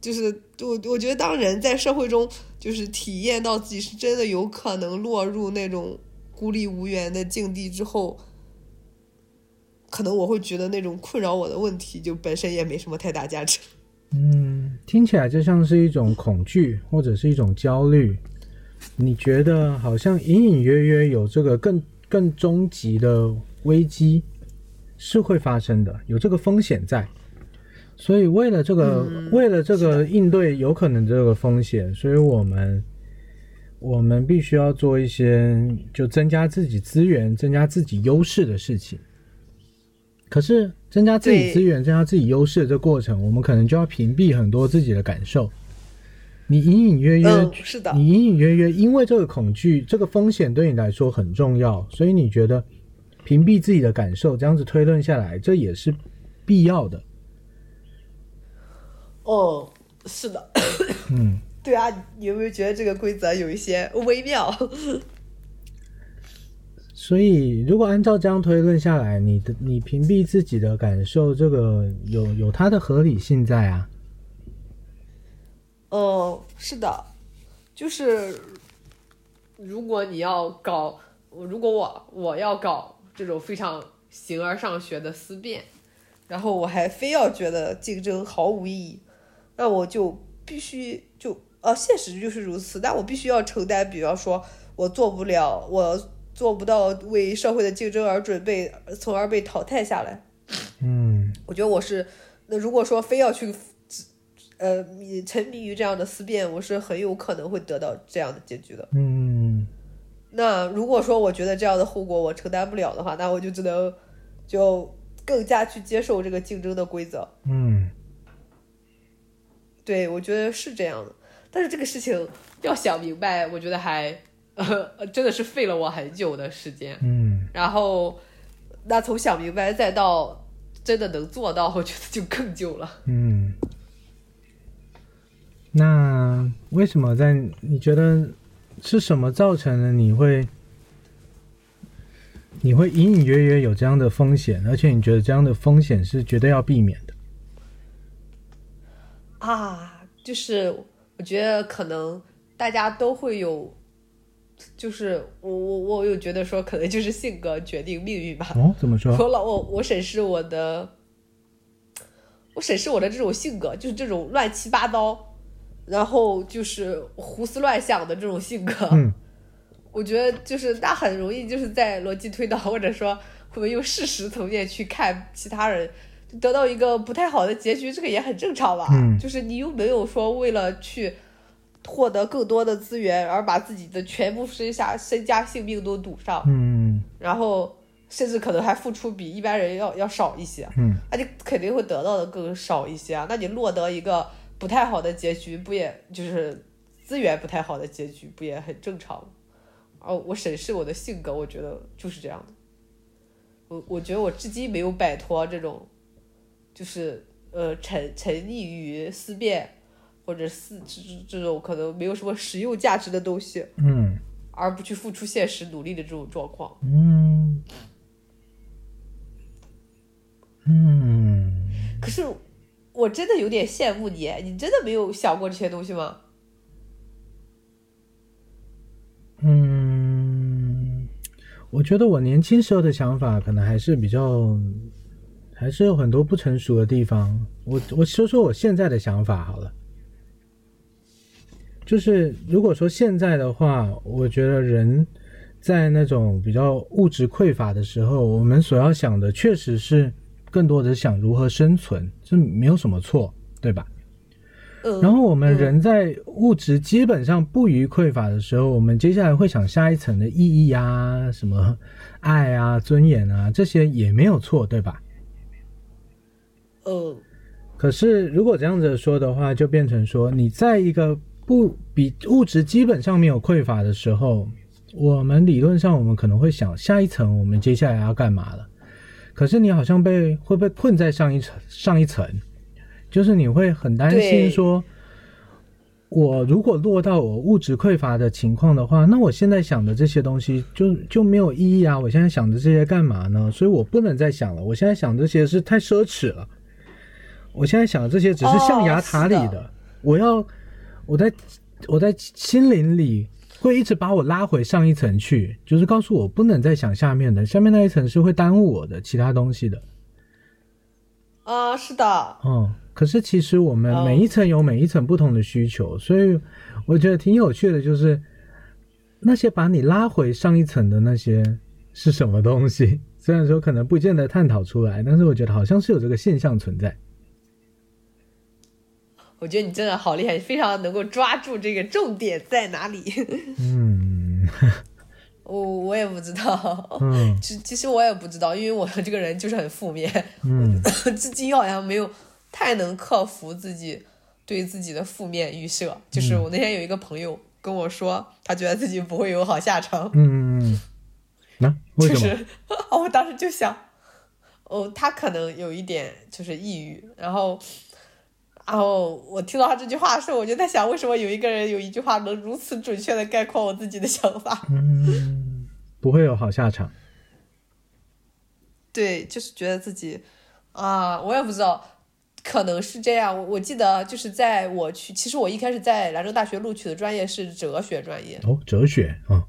就是我我觉得，当人在社会中，就是体验到自己是真的有可能落入那种孤立无援的境地之后。可能我会觉得那种困扰我的问题，就本身也没什么太大价值。嗯，听起来就像是一种恐惧，或者是一种焦虑。你觉得好像隐隐约约有这个更更终极的危机是会发生的，有这个风险在。所以为了这个，为了这个应对有可能这个风险，所以我们我们必须要做一些就增加自己资源、增加自己优势的事情。可是增加自己资源、增加自己优势的这过程，我们可能就要屏蔽很多自己的感受。你隐隐约约是的，你隐隐约约因为这个恐惧、这个风险对你来说很重要，所以你觉得屏蔽自己的感受，这样子推论下来，这也是必要的。哦，是的，嗯，(coughs) 对啊，你有没有觉得这个规则有一些微妙？所以如果按照这样推论下来，你的你屏蔽自己的感受，这个有有它的合理性在啊。嗯，是的，就是如果你要搞，如果我我要搞这种非常形而上学的思辨，然后我还非要觉得竞争毫无意义，那我就必须就呃，现实就是如此，但我必须要承担，比方说我做不了，我做不到为社会的竞争而准备，从而被淘汰下来。嗯我觉得我是，那如果说非要去，呃，沉迷于这样的思辨，我是很有可能会得到这样的结局的。嗯那如果说我觉得这样的后果我承担不了的话，那我就只能就更加去接受这个竞争的规则。嗯对，我觉得是这样的。但是这个事情要想明白，我觉得还呃真的是费了我很久的时间。嗯然后，那从想明白再到真的能做到，我觉得就更久了。嗯。那为什么在你觉得是什么造成了你会你会隐隐约约有这样的风险，而且你觉得这样的风险是绝对要避免的？啊，就是我觉得可能大家都会有，就是我我我有觉得说，可能就是性格决定命运吧。哦，怎么说？我老我我审视我的，我审视我的这种性格，就是这种乱七八糟，然后就是胡思乱想的这种性格。嗯 (laughs) 我觉得就是那很容易就是在逻辑推导或者说我们用事实层面去看其他人，就得到一个不太好的结局，这个也很正常吧。嗯就是你又没有说为了去获得更多的资源而把自己的全部身下身家性命都赌上，嗯然后甚至可能还付出比一般人要要少一些，嗯那你肯定会得到的更少一些啊。那你落得一个不太好的结局，不也就是资源不太好的结局，不也很正常吗？哦，我审视我的性格，我觉得就是这样的。我我觉得我至今没有摆脱这种，就是呃沉沉溺于思辨或者四这这这种可能没有什么实用价值的东西，嗯而不去付出现实努力的这种状况。嗯嗯，可是我真的有点羡慕你，你真的没有想过这些东西吗？嗯，我觉得我年轻时候的想法可能还是比较，还是有很多不成熟的地方。我我说说我现在的想法好了，就是如果说现在的话，我觉得人在那种比较物质匮乏的时候，我们所要想的确实是更多的想如何生存，这没有什么错，对吧？嗯，然后我们人在物质基本上不予匮乏的时候，我们接下来会想下一层的意义啊，什么爱啊、尊严啊，这些也没有错，对吧？嗯可是如果这样子说的话，就变成说你在一个不比物质基本上没有匮乏的时候，我们理论上我们可能会想下一层我们接下来要干嘛了。可是你好像被会被困在上一层上一层，就是你会很担心说，我如果落到我物质匮乏的情况的话，那我现在想的这些东西就就没有意义啊！我现在想的这些干嘛呢？所以我不能再想了。我现在想这些是太奢侈了。我现在想的这些只是象牙塔里的，哦的我要我在我在心灵里会一直把我拉回上一层去，就是告诉我不能再想下面的，下面那一层是会耽误我的其他东西的。啊，是的，嗯，可是其实我们哦每一层有每一层不同的需求，所以我觉得挺有趣的，就是那些把你拉回上一层的那些是什么东西？(laughs) 虽然说可能不见得探讨出来，但是我觉得好像是有这个现象存在。我觉得你真的好厉害，非常能够抓住这个重点在哪里。嗯 (laughs) 我我也不知道，嗯其其实我也不知道，因为我这个人就是很负面，嗯 (laughs) 至今好像没有太能克服自己对自己的负面预设。就是我那天有一个朋友跟我说，他觉得自己不会有好下场。嗯嗯，那、为什么？就是 (laughs) 哦，我当时就想，哦，他可能有一点就是抑郁，然后，然后我听到他这句话的时候，我就在想，为什么有一个人有一句话能如此准确的概括我自己的想法？嗯，不会有好下场。对，就是觉得自己啊，我也不知道，可能是这样。我我记得就是在我去，其实我一开始在兰州大学录取的专业是哲学专业，哦，哲学啊，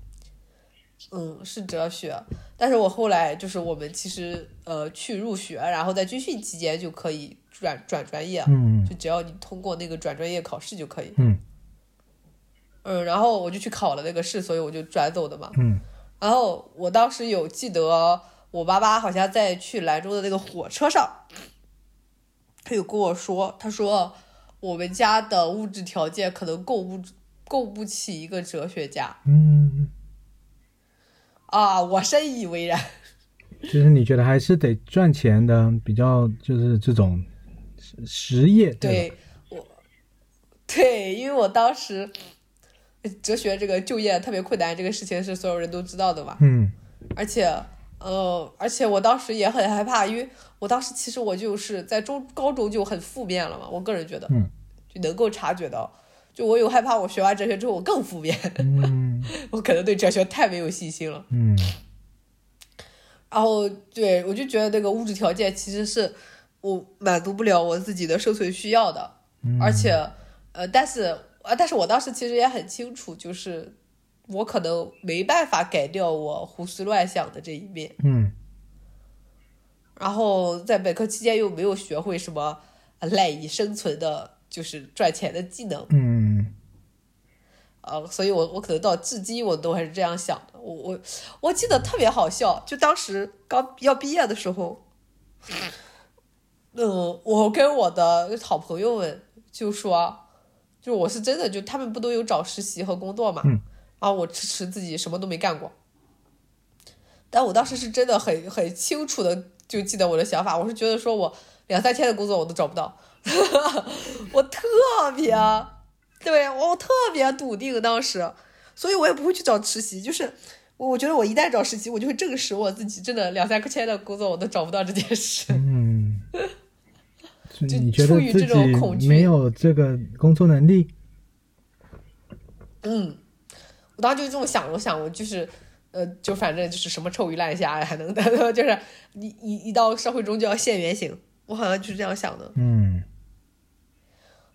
嗯，是哲学。但是我后来就是我们其实呃去入学，然后在军训期间就可以转转专业，嗯就只要你通过那个转专业考试就可以。嗯嗯，然后我就去考了那个试，所以我就转走的嘛。嗯然后我当时有记得，我爸爸好像在去兰州的那个火车上，他有跟我说，他说我们家的物质条件可能够不够不起一个哲学家嗯，啊，我深以为然。(laughs) 就是你觉得还是得赚钱的，比较就是这种实实业，对？对我，对，因为我当时哲学这个就业特别困难，这个事情是所有人都知道的吧。嗯而且，呃，而且我当时也很害怕，因为我当时其实我就是在中高中就很负面了嘛，我个人觉得，嗯，就能够察觉到，就我有害怕，我学完哲学之后我更负面，嗯 (laughs) 我可能对哲学太没有信心了。嗯然后，对我就觉得那个物质条件其实是我满足不了我自己的生存需要的，嗯，而且，呃，但是，呃，但是我当时其实也很清楚，就是我可能没办法改掉我胡思乱想的这一面。嗯然后在本科期间又没有学会什么呃赖以生存的，就是赚钱的技能，嗯呃，所以我我可能到至今我都还是这样想的。我我我记得特别好笑，就当时刚要毕业的时候，嗯，我跟我的好朋友们就说，就我是真的，就他们不都有找实习和工作嘛，嗯然后我迟迟自己什么都没干过，但我当时是真的很很清楚的就记得我的想法，我是觉得说我两三天的工作我都找不到，(laughs) 我特别，对我特别笃定当时，所以我也不会去找实习，就是我我觉得我一旦找实习，我就会证实我自己真的两三个千的工作我都找不到这件事。嗯，就就你觉得出于自这种恐惧己没有这个工作能力？嗯，我当时就这么想，我想我就是，呃，就反正就是什么臭鱼烂虾还能的，(laughs) 就是一一一到社会中就要现原形，我好像就是这样想的，嗯。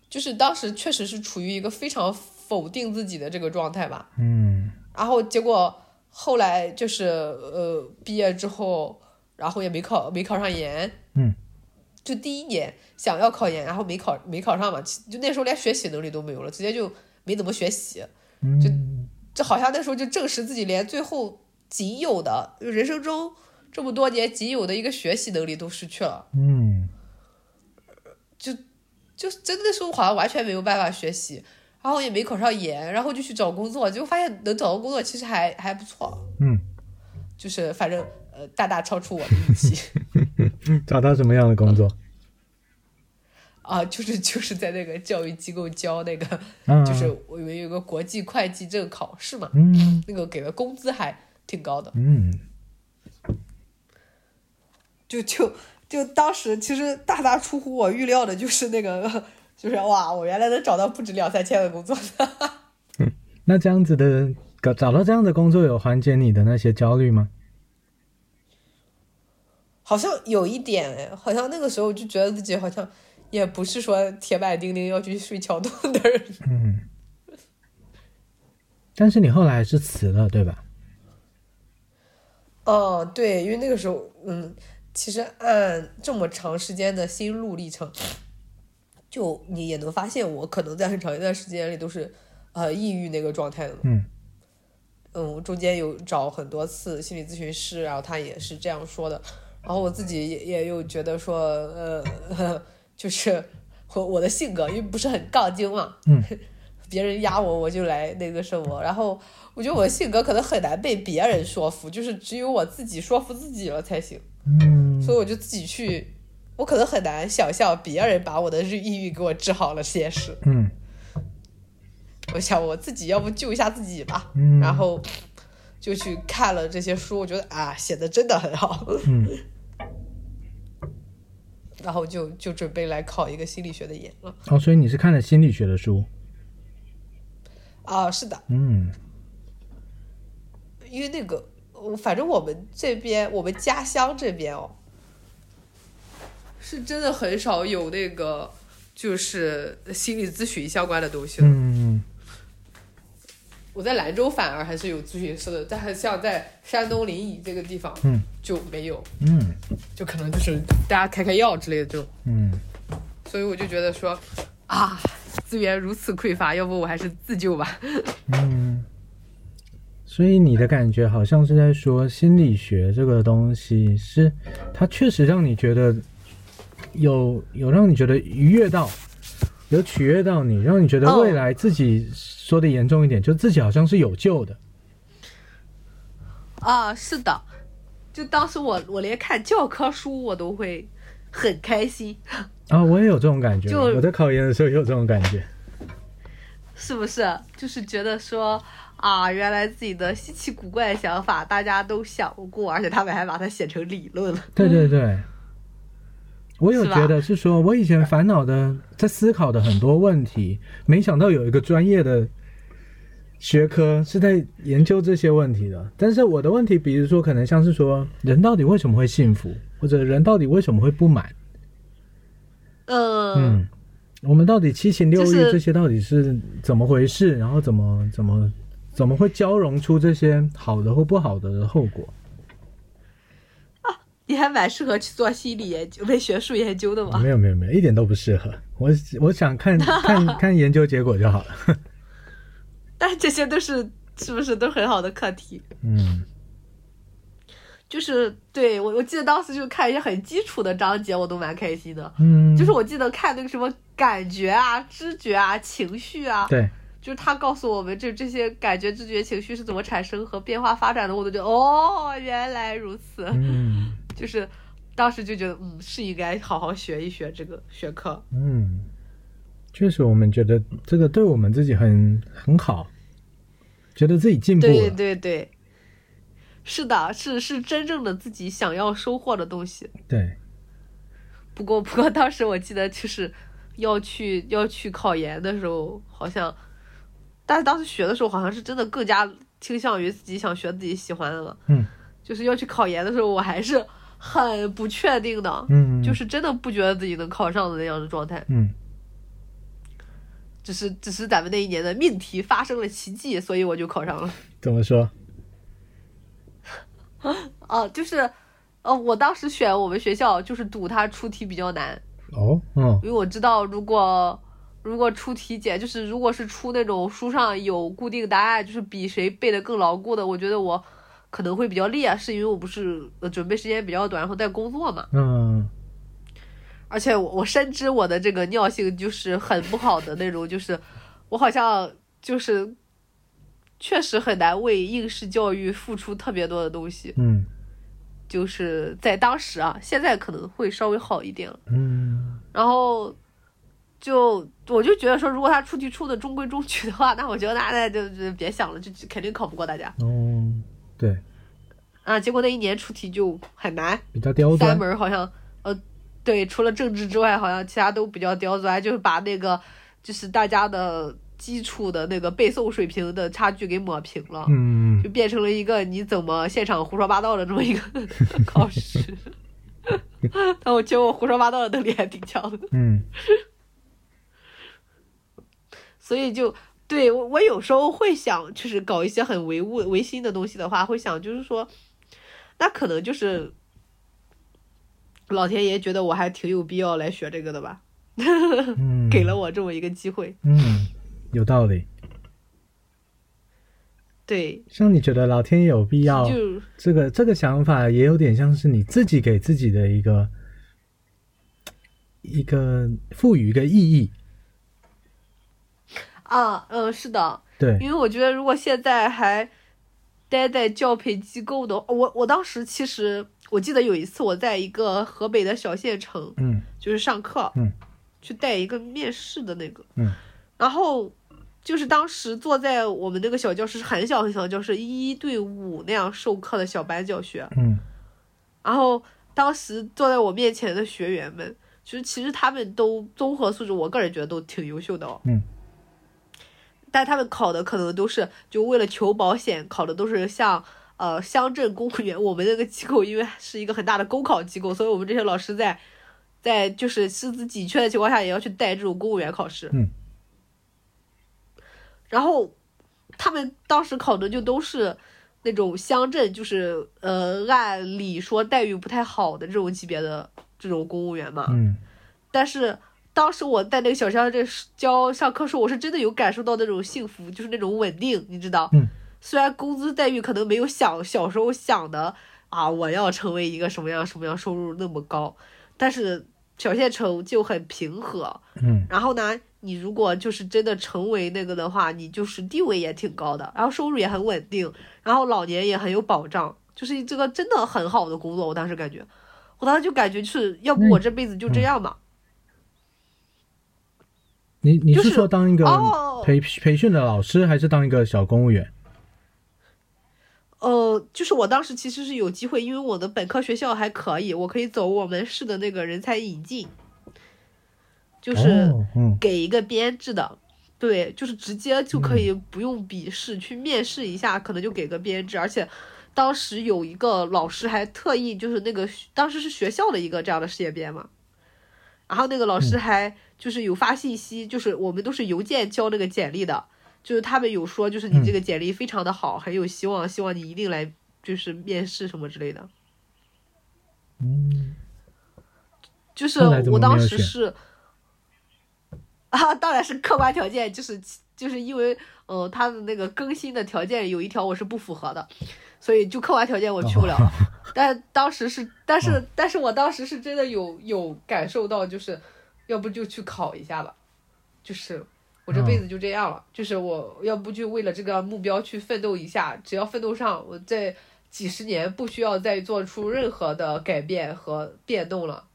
就是当时确实是处于一个非常否定自己的这个状态吧，嗯。然后结果后来就是呃毕业之后，然后也没考没考上研，嗯，就第一年想要考研，然后没考没考上嘛，就那时候连学习能力都没有了，直接就没怎么学习，就就好像那时候就证实自己连最后仅有的人生中这么多年仅有的一个学习能力都失去了，嗯。就就真的那时候好像完全没有办法学习，然后也没考上研，然后就去找工作，结果发现能找到工作其实还还不错，嗯，就是反正呃大大超出我的预期 (laughs) 找到什么样的工作？啊，就是就是在那个教育机构教那个，啊，(laughs) 就是我们有个国际会计证考试嘛，嗯 (laughs) 那个给的工资还挺高的。嗯就就就当时其实大大出乎我预料的，就是那个，就是哇，我原来能找到不止两三千的工作。(laughs) 那这样子的找找到这样的工作，有缓解你的那些焦虑吗？好像有一点哎，好像那个时候就觉得自己好像也不是说铁板钉钉要去睡桥洞的人。嗯，但是你后来还是辞了，对吧？哦，对，因为那个时候，嗯，其实按这么长时间的心路历程，就你也能发现，我可能在很长一段时间里都是呃抑郁那个状态的嘛。嗯嗯，我中间有找很多次心理咨询师，然后他也是这样说的。然后我自己也也有觉得说，呃，(laughs) 就是我我的性格，因为不是很杠精嘛，嗯，(laughs) 别人压我我就来那个什么。然后我觉得我的性格可能很难被别人说服，就是只有我自己说服自己了才行。嗯所以我就自己去，我可能很难想象别人把我的抑郁给我治好了这件事。嗯我想我自己要不救一下自己吧，嗯然后就去看了这些书，我觉得啊，写的真的很好，嗯 (laughs) 然后就就准备来考一个心理学的研了。哦，所以你是看了心理学的书，啊，是的，嗯因为那个，我反正我们这边，我们家乡这边哦，是真的很少有那个就是心理咨询相关的东西了。嗯我在兰州反而还是有咨询师的，但是像在山东临沂这个地方嗯。就没有，嗯。就可能就是大家开开药之类的这种，嗯。所以我就觉得说啊，资源如此匮乏，要不我还是自救吧。嗯，所以你的感觉好像是在说心理学这个东西是它确实让你觉得有有让你觉得愉悦到，有取悦到你，让你觉得哦未来自己说的严重一点，就自己好像是有救的。啊，是的，就当时我我连看教科书我都会很开心，啊，我也有这种感觉。就我在考研的时候也有这种感觉。是不是？就是觉得说啊，原来自己的稀奇古怪的想法大家都想过，而且他们还把它写成理论了。对对对，我有觉得是说，我以前烦恼的，在思考的很多问题，没想到有一个专业的学科是在研究这些问题的。但是我的问题，比如说，可能像是说，人到底为什么会幸福，或者人到底为什么会不满？嗯，嗯，我们到底七情六欲这些到底是怎么回事？然后怎么怎么怎么会交融出这些好的或不好的后果？你还蛮适合去做心理研究、为学术研究的嘛。没有没有没有，一点都不适合。我我想看 (laughs) 看看研究结果就好了。但这些都是是不是都很好的课题？嗯就是对我我记得当时就看一些很基础的章节，我都蛮开心的。嗯，就是我记得看那个什么感觉啊、知觉啊、情绪啊，对，就是他告诉我们这这些感觉、知觉、情绪是怎么产生和变化发展的，我都觉得哦，原来如此。嗯就是当时就觉得，嗯，是应该好好学一学这个学科。嗯，确实，我们觉得这个对我们自己很很好，觉得自己进步了。对对对，是的，是是真正的自己想要收获的东西。对不过不过当时我记得就是要去要去考研的时候，好像，但是当时学的时候好像是真的更加倾向于自己想学自己喜欢的了。嗯就是要去考研的时候，我还是很不确定的，嗯，就是真的不觉得自己能考上的那样的状态。嗯只是只是咱们那一年的命题发生了奇迹，所以我就考上了。怎么说？哦、(laughs) 就是，呃，我当时选我们学校就是赌它出题比较难，哦，嗯因为我知道如果如果出题简就是如果是出那种书上有固定答案，就是比谁背的更牢固的，我觉得我可能会比较劣，是因为我不是呃准备时间比较短，然后在工作嘛，嗯。而且我我深知我的这个尿性就是很不好的那种，就是我好像就是确实很难为应试教育付出特别多的东西，嗯。就是在当时啊，现在可能会稍微好一点。了。嗯。然后就我就觉得说，如果他出题出的中规中矩的话，那我觉得那那就就别想了，就就肯定考不过大家。哦，对，啊。结果那一年出题就很难，比较刁三。门好像呃，对，除了政治之外，好像其他都比较刁钻，就是把那个就是大家的基础的那个背诵水平的差距给抹平了。嗯就变成了一个你怎么现场胡说八道的这么一个 (laughs) 考试。但我觉得我胡说八道的能力还挺强的，嗯所以就对我我有时候会想，就是搞一些很唯物唯心的东西的话，会想就是说，那可能就是老天爷觉得我还挺有必要来学这个的吧，嗯，(laughs) 给了我这么一个机会。嗯，有道理。对，像你觉得老天爷有必要就这个这个想法，也有点像是你自己给自己的一个一个赋予一个意义。啊，嗯，是的，对，因为我觉得，如果现在还待在教培机构的，我我当时其实我记得有一次我在一个河北的小县城，嗯就是上课，嗯，去带一个面试的那个，嗯，然后就是当时坐在我们那个小教室，是很小很小的教室，一对五那样授课的小班教学。嗯然后当时坐在我面前的学员们，其实其实他们都综合素质，我个人觉得都挺优秀的哦。嗯。但他们考的可能都是就为了求保险，考的都是像呃乡镇公务员。我们那个机构因为是一个很大的公考机构，所以我们这些老师在在就是师资紧缺的情况下，也要去带这种公务员考试。嗯。然后他们当时考的就都是那种乡镇，就是呃按理说待遇不太好的这种级别的这种公务员嘛。嗯但是当时我在那个小乡镇教上课时候，我是真的有感受到那种幸福，就是那种稳定，你知道？嗯。虽然工资待遇可能没有想小时候想的啊，我要成为一个什么样什么样收入那么高，但是小县城就很平和。嗯然后呢，你如果就是真的成为那个的话，你就是地位也挺高的，然后收入也很稳定，然后老年也很有保障，就是这个真的很好的工作。我当时感觉，我当时就感觉就是要不我这辈子就这样吧。你你是是说当一个哦培培训的老师，还是当一个小公务员？呃，就是我当时其实是有机会，因为我的本科学校还可以，我可以走我们市的那个人才引进，就是给一个编制的，对，就是直接就可以不用笔试，去面试一下，可能就给个编制，而且当时有一个老师还特意就是那个当时是学校的一个这样的事业编嘛，然后那个老师还就是有发信息，就是我们都是邮件交那个简历的，就是他们有说就是你这个简历非常的好，很有希望，希望你一定来就是面试什么之类的。嗯就是我当时是 (laughs) 啊，当然是客观条件，就是就是因为呃他的那个更新的条件有一条我是不符合的，所以就客观条件我去不了。哦 (laughs) 但当时是，但是但是我当时是真的有有感受到，就是要不就去考一下吧，就是我这辈子就这样了，就是我要不就为了这个目标去奋斗一下，只要奋斗上，我这几十年不需要再做出任何的改变和变动了。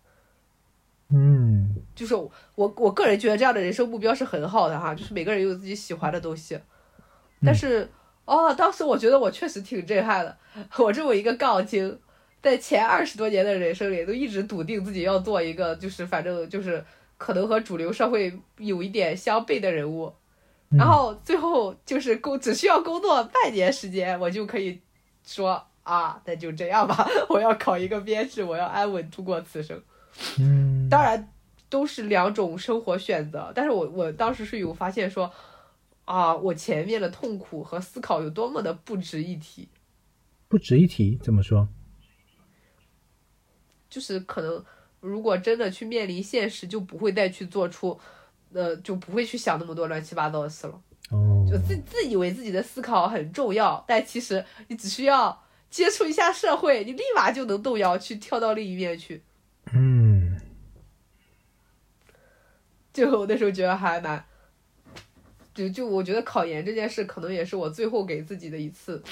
嗯就是我我个人觉得这样的人生目标是很好的哈，就是每个人有自己喜欢的东西。但是、哦，当时我觉得我确实挺震撼的。我这么一个杠精，在前二十多年的人生里，都一直笃定自己要做一个，就是反正就是可能和主流社会有一点相悖的人物。嗯然后最后就是工只需要工作半年时间，我就可以说啊，那就这样吧，(laughs) 我要考一个编制，我要安稳度过此生。嗯，当然都是两种生活选择，但是我我当时是有发现说，啊，我前面的痛苦和思考有多么的不值一提，不值一提，怎么说？就是可能如果真的去面临现实，就不会再去做出，呃，就不会去想那么多乱七八糟的事了。哦，就自自以为自己的思考很重要，但其实你只需要接触一下社会，你立马就能动摇，去跳到另一面去。嗯就我那时候觉得还蛮，就就我觉得考研这件事，可能也是我最后给自己的一次，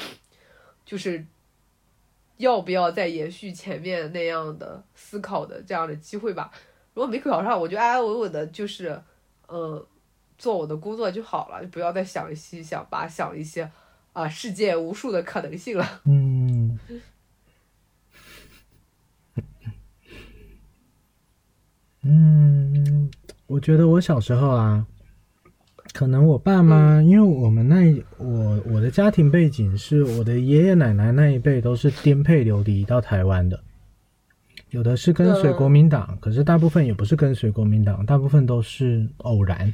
就是要不要再延续前面那样的思考的这样的机会吧。如果没考上，我就安安稳稳的，就是嗯，做我的工作就好了，就不要再想一些想八，想一些啊世界无数的可能性了。嗯，(laughs) 嗯，我觉得我小时候啊，可能我爸妈，因为我们那一我我的家庭背景是我的爷爷奶奶那一辈都是颠沛流离到台湾的，有的是跟随国民党，可是大部分也不是跟随国民党，大部分都是偶然。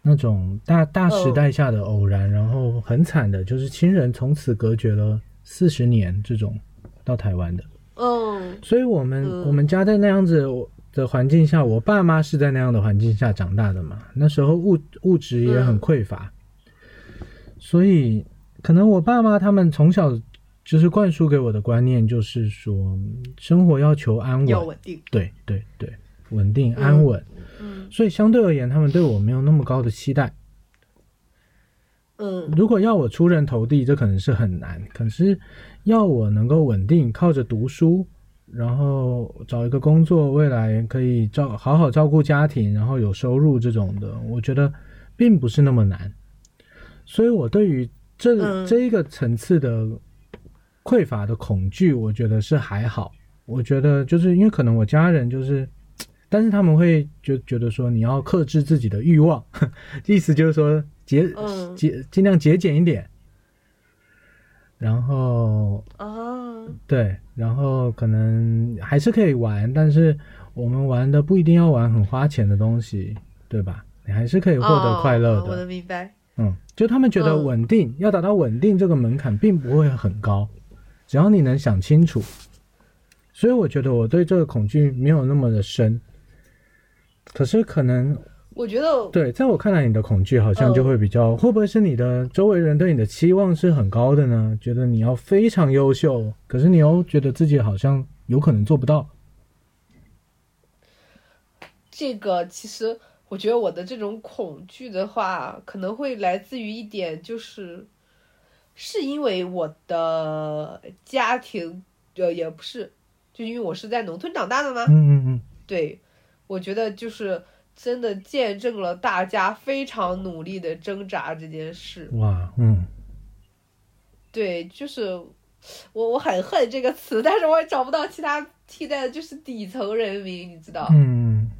那种大大时代下的偶然，然后很惨的，就是亲人从此隔绝了四十年，这种到台湾的。嗯。所以我们、嗯。我们家在那样子的环境下，我爸妈是在那样的环境下长大的嘛。那时候物物质也很匮乏，所以可能我爸妈他们从小就是灌输给我的观念就是说，生活要求安稳，要稳定。对对对，稳定安稳。嗯所以相对而言，他们对我没有那么高的期待。嗯如果要我出人头地，这可能是很难。可是要我能够稳定，靠着读书，然后找一个工作，未来可以照好好照顾家庭，然后有收入这种的，我觉得并不是那么难。所以我对于这、嗯这一个层次的匮乏的恐惧，我觉得是还好。我觉得就是因为可能我家人就是，但是他们会觉觉得说你要克制自己的欲望，(laughs) 意思就是说节嗯节尽量节俭一点。然后哦，对，然后可能还是可以玩，但是我们玩的不一定要玩很花钱的东西，对吧？你还是可以获得快乐的。哦我的明白。嗯，就他们觉得嗯稳定，要达到稳定这个门槛并不会很高，只要你能想清楚。所以我觉得我对这个恐惧没有那么的深，可是可能我觉得对，在我看来，你的恐惧好像嗯就会比较，会不会是你的周围人对你的期望是很高的呢？觉得你要非常优秀，可是你又觉得自己好像有可能做不到。这个其实，我觉得我的这种恐惧的话，可能会来自于一点，就是是因为我的家庭，呃，也不是，就因为我是在农村长大的吗？嗯。嗯嗯对，我觉得就是真的见证了大家非常努力的挣扎这件事。嗯，哇，嗯对，就是我我很恨这个词，但是我也找不到其他替代的，就是底层人民，你知道？嗯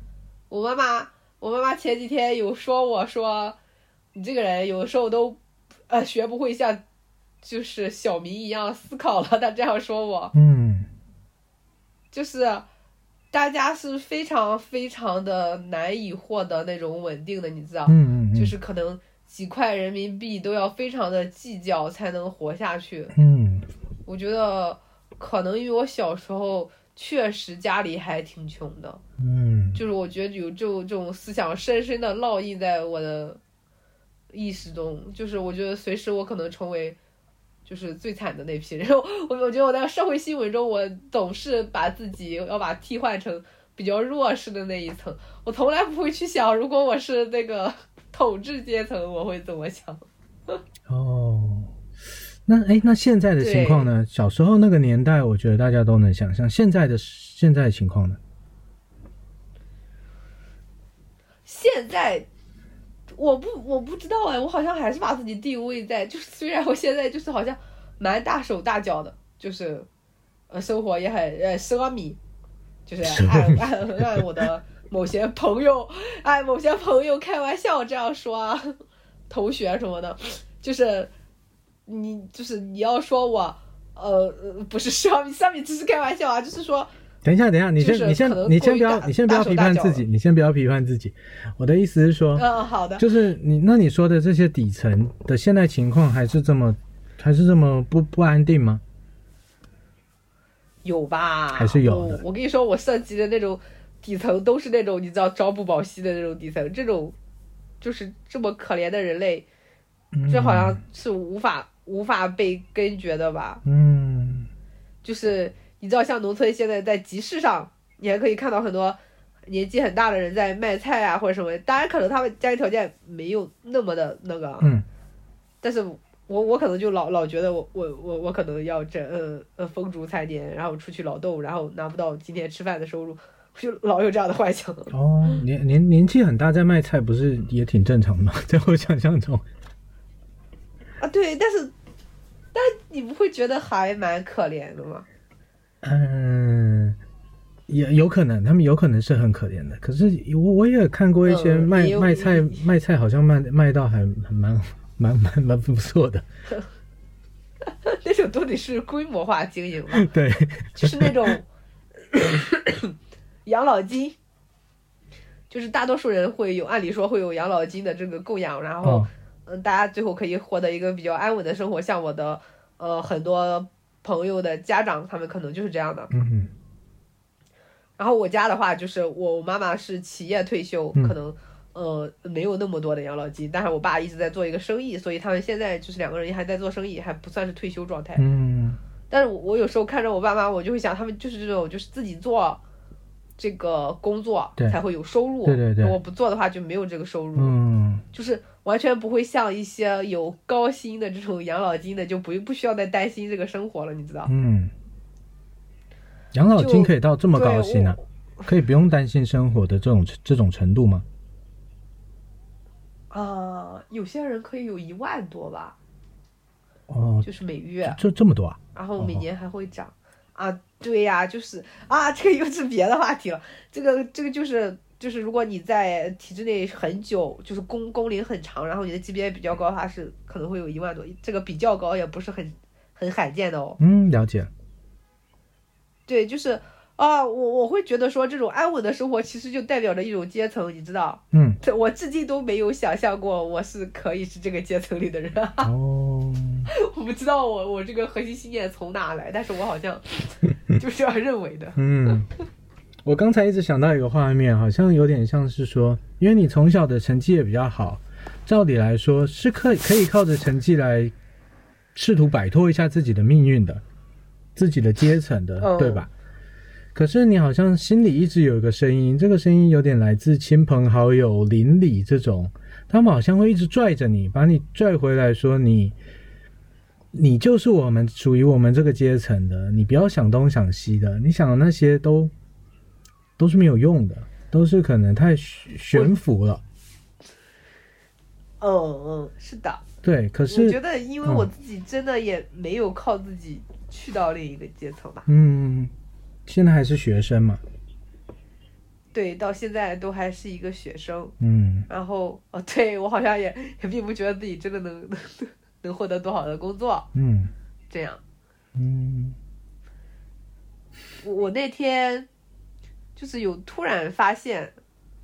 我妈妈，我妈妈前几天有说我说，你这个人有的时候都，呃，学不会像，就是小明一样思考了。她这样说我，嗯就是大家是非常非常的难以获得那种稳定的，你知道，嗯嗯，就是可能几块人民币都要非常的计较才能活下去。嗯我觉得可能因为我小时候确实家里还挺穷的。嗯就是我觉得有这种这种思想深深的烙印在我的意识中，就是我觉得随时我可能成为就是最惨的那批人。(laughs) 我我觉得我在社会新闻中，我总是把自己要把替换成比较弱势的那一层，我从来不会去想，如果我是那个统治阶层，我会怎么想。(laughs) 哦。那哎，那现在的情况呢？小时候那个年代，我觉得大家都能想象。现在的现在的情况呢？现在我不我不知道哎，我好像还是把自己定位在，(laughs) 就是虽然我现在就是好像蛮大手大脚的，就是呃生活也很呃奢靡，就是爱爱爱我的某些朋友爱某些朋友开玩笑这样说啊，同学什么的，就是你就是你要说我呃呃不是奢靡，奢靡只是开玩笑啊，就是说。等一下，等一下，你先，就是你先你先不要，你先不要批判自己，你先不要批判自己。我的意思是说，嗯，好的。就是你那你说的这些底层的现在情况还是这么，还是这么不不安定吗？有吧？还是有的我。我跟你说，我涉及的那种底层都是那种你知道朝不保夕的那种底层，这种就是这么可怜的人类，这好像是无法无法被根绝的吧？嗯就是你知道，像农村现在在集市上，你还可以看到很多年纪很大的人在卖菜啊或者什么。当然，可能他们家庭条件没有那么的那个，嗯但是我我可能就老老觉得我我我我可能要这呃呃风烛残年，然后出去劳动，然后拿不到今天吃饭的收入，(laughs) 就老有这样的幻想。(laughs) 哦，年年年纪很大在卖菜，不是也挺正常的吗？(laughs) 在我想象中，啊，对，但是但你不会觉得还蛮可怜的吗？嗯，也有可能，他们有可能是很可怜的。可是我我也看过一些卖、卖菜卖菜，好像卖卖到还还蛮蛮蛮蛮不错的。(laughs) 那种都得是规模化经营嘛，(laughs) 对，(laughs) 就是那种养老金，就是大多数人会有，按理说会有养老金的这个供养，然后哦，嗯，大家最后可以获得一个比较安稳的生活。像我的呃很多朋友的家长，他们可能就是这样的。嗯然后我家的话，就是我妈妈是企业退休，嗯。可能呃没有那么多的养老金，但是我爸一直在做一个生意，所以他们现在就是两个人还在做生意，还不算是退休状态。嗯。但是我我有时候看着我爸妈，我就会想，他们就是这种就是自己做这个工作才会有收入，对对对。我不做的话就没有这个收入，嗯。就是完全不会像一些有高薪的这种养老金的，就不不需要再担心这个生活了，你知道？嗯，养老金可以到这么高薪啊？可以不用担心生活的这种这种程度吗？啊，有些人可以有一万多吧，哦，就是每月，这这么多啊？然后每年还会涨。啊，对呀，就是啊，这个又是别的话题了。这个这个就是就是，如果你在体制内很久，就是工工龄很长，然后你的级别比较高，它是可能会有一万多，这个比较高也不是很很罕见的哦。嗯，了解。对，就是啊，我我会觉得说，这种安稳的生活其实就代表着一种阶层，你知道？嗯，(laughs) 我至今都没有想象过我是可以是这个阶层里的人。哦。(laughs) 我不知道我我这个核心信念从哪来，但是我好像 (laughs) 就这样认为的。嗯，我刚才一直想到一个画面，好像有点像是说，因为你从小的成绩也比较好，照理来说是可可以靠着成绩来试图摆脱一下自己的命运的，自己的阶层的，对吧？可是你好像心里一直有一个声音，这个声音有点来自亲朋好友、邻里这种，他们好像会一直拽着你，把你拽回来，说你。你就是我们属于我们这个阶层的，你不要想东想西的，你想的那些都都是没有用的，都是可能太悬浮了。嗯嗯，是的。对，可是我觉得，因为我自己真的也没有靠自己去到另一个阶层吧。嗯，现在还是学生嘛。对，到现在都还是一个学生。嗯。然后，哦，对我好像也也并不觉得自己真的能能。(laughs) 能获得多好的工作？嗯，这样，嗯，我我那天就是有突然发现，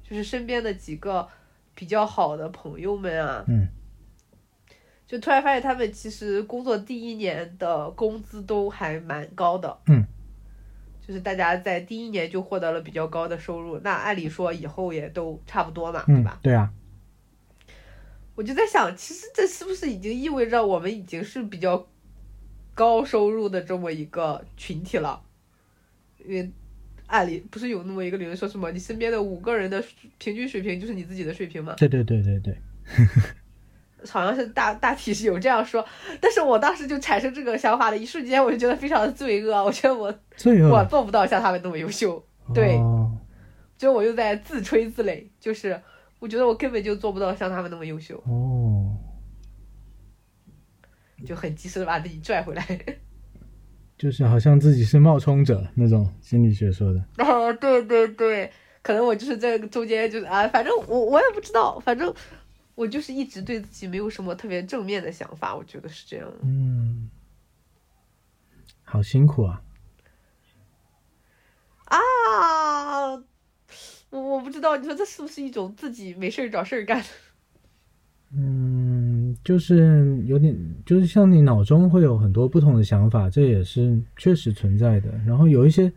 就是身边的几个比较好的朋友们啊，嗯，就突然发现他们其实工作第一年的工资都还蛮高的，嗯，就是大家在第一年就获得了比较高的收入，那按理说以后也都差不多嘛，对吧？对啊。我就在想，其实这是不是已经意味着我们已经是比较高收入的这么一个群体了？因为按理不是有那么一个理论说什么，你身边的五个人的平均水平就是你自己的水平吗？对对对对对，(laughs) 好像是大大体是有这样说，但是我当时就产生这个想法的一瞬间，我就觉得非常的罪恶，我觉得我罪恶，我做不到像他们那么优秀，对，就我又在自吹自擂，就是。我觉得我根本就做不到像他们那么优秀哦，就很及时的把自己拽回来，就是好像自己是冒充者那种心理学说的。啊，(laughs) 对对对，可能我就是在中间就是啊，反正我我也不知道，反正我就是一直对自己没有什么特别正面的想法，我觉得是这样。嗯，好辛苦啊！啊。我我不知道，你说这是不是一种自己没事儿找事儿干？(laughs) 嗯，就是有点，就是像你脑中会有很多不同的想法，这也是确实存在的。然后有一些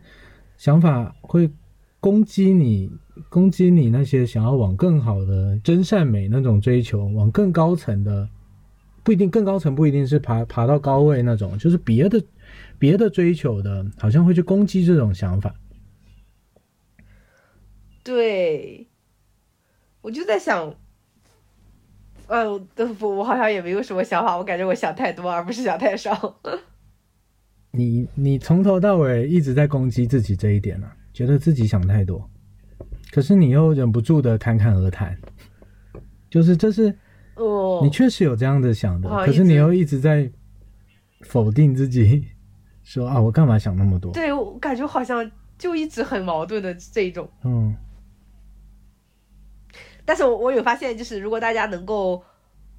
想法会攻击你，攻击你那些想要往更好的真善美那种追求，往更高层的，不一定更高层不一定是爬爬到高位那种，就是别的别的追求的，好像会去攻击这种想法。对，我就在想，嗯，不，我好像也没有什么想法，我感觉我想太多，而不是想太少。你你从头到尾一直在攻击自己这一点呢，觉得自己想太多，可是你又忍不住的侃侃而谈，就是这是，哦，你确实有这样的想的，可是你又一直在否定自己，说啊，我干嘛想那么多？对我感觉好像就一直很矛盾的这种，嗯。但是我我有发现，就是如果大家能够，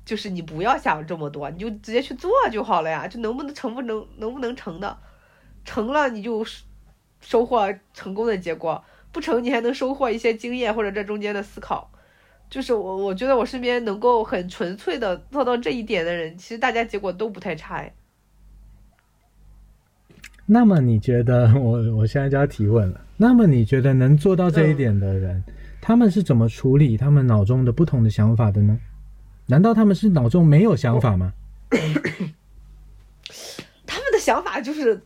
就是你不要想这么多，你就直接去做就好了呀。就能不能成不能能不能成的，成了你就收获成功的结果，不成你还能收获一些经验或者这中间的思考。就是我我觉得我身边能够很纯粹的做到这一点的人，其实大家结果都不太差哎。那么你觉得我我现在就要提问了？那么你觉得能做到这一点的人？他们是怎么处理他们脑中的不同的想法的呢？难道他们是脑中没有想法吗？(coughs) 他们的想法就是，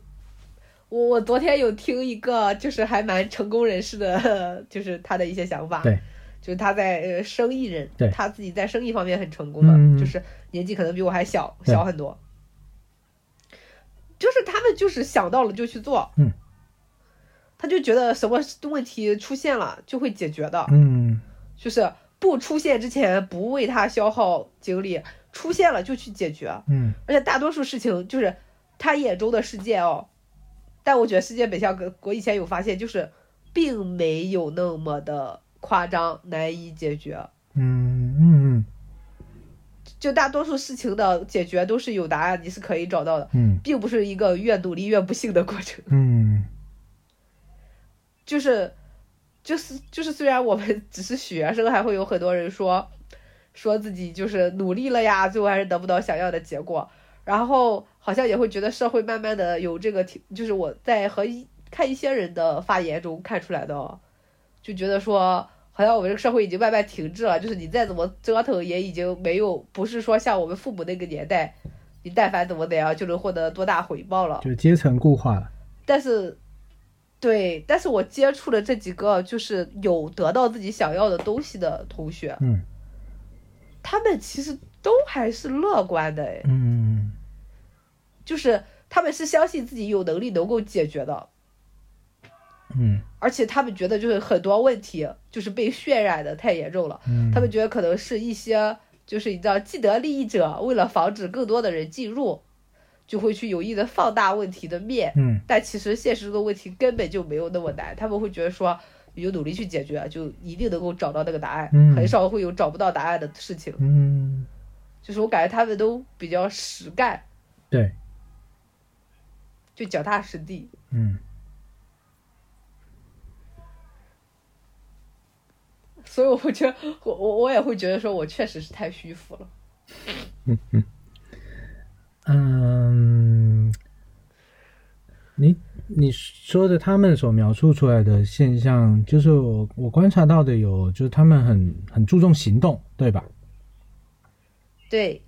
我我昨天有听一个就是还蛮成功人士的，(laughs) 就是他的一些想法。对，就是他在呃生意人，对，他自己在生意方面很成功的，就是年纪可能比我还小小很多。就是他们就是想到了就去做。嗯。他就觉得什么问题出现了就会解决的，嗯，就是不出现之前不为他消耗精力，出现了就去解决。嗯而且大多数事情就是他眼中的世界哦，但我觉得世界本相跟我以前有发现，就是并没有那么的夸张难以解决。嗯嗯就大多数事情的解决都是有答案，你是可以找到的，嗯并不是一个越努力越不幸的过程。嗯就是，就是就是，虽然我们只是学生，还会有很多人说，说自己就是努力了呀，最后还是得不到想要的结果。然后好像也会觉得社会慢慢的有这个停，就是我在和一看一些人的发言中看出来的哦，就觉得说，好像我们这个社会已经慢慢停滞了，就是你再怎么折腾，也已经没有，不是说像我们父母那个年代，你但凡怎么怎样就能获得多大回报了。就阶层固化了。但是，对，但是我接触的这几个就是有得到自己想要的东西的同学，嗯。他们其实都还是乐观的，哎，嗯。就是他们是相信自己有能力能够解决的，嗯。而且他们觉得就是很多问题就是被渲染的太严重了，嗯，他们觉得可能是一些就是你知道既得利益者为了防止更多的人进入，就会去有意的放大问题的面，嗯。但其实现实中的问题根本就没有那么难，他们会觉得说你就努力去解决，就一定能够找到那个答案，嗯。很少会有找不到答案的事情。嗯。就是我感觉他们都比较实干，对。就脚踏实地。嗯。所以我会觉得，我我我也会觉得说，我确实是太虚浮了。嗯，你你说的他们所描述出来的现象，就是我我观察到的有，就是他们很很注重行动，对吧？对，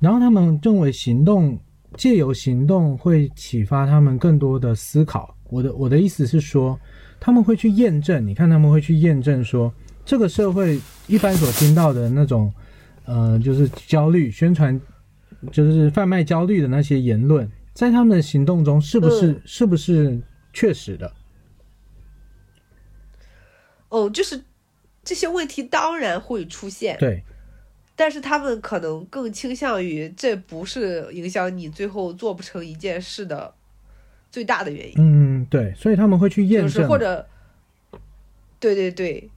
然后他们认为行动借由行动会启发他们更多的思考。我的我的意思是说，他们会去验证，你看他们会去验证说，这个社会一般所听到的那种，呃，就是焦虑宣传，就是贩卖焦虑的那些言论，在他们的行动中是不是、嗯。是不是确实的？哦，就是这些问题当然会出现，对，但是他们可能更倾向于这不是影响你最后做不成一件事的最大的原因，嗯，对，所以他们会去验就是证，或者，对对对，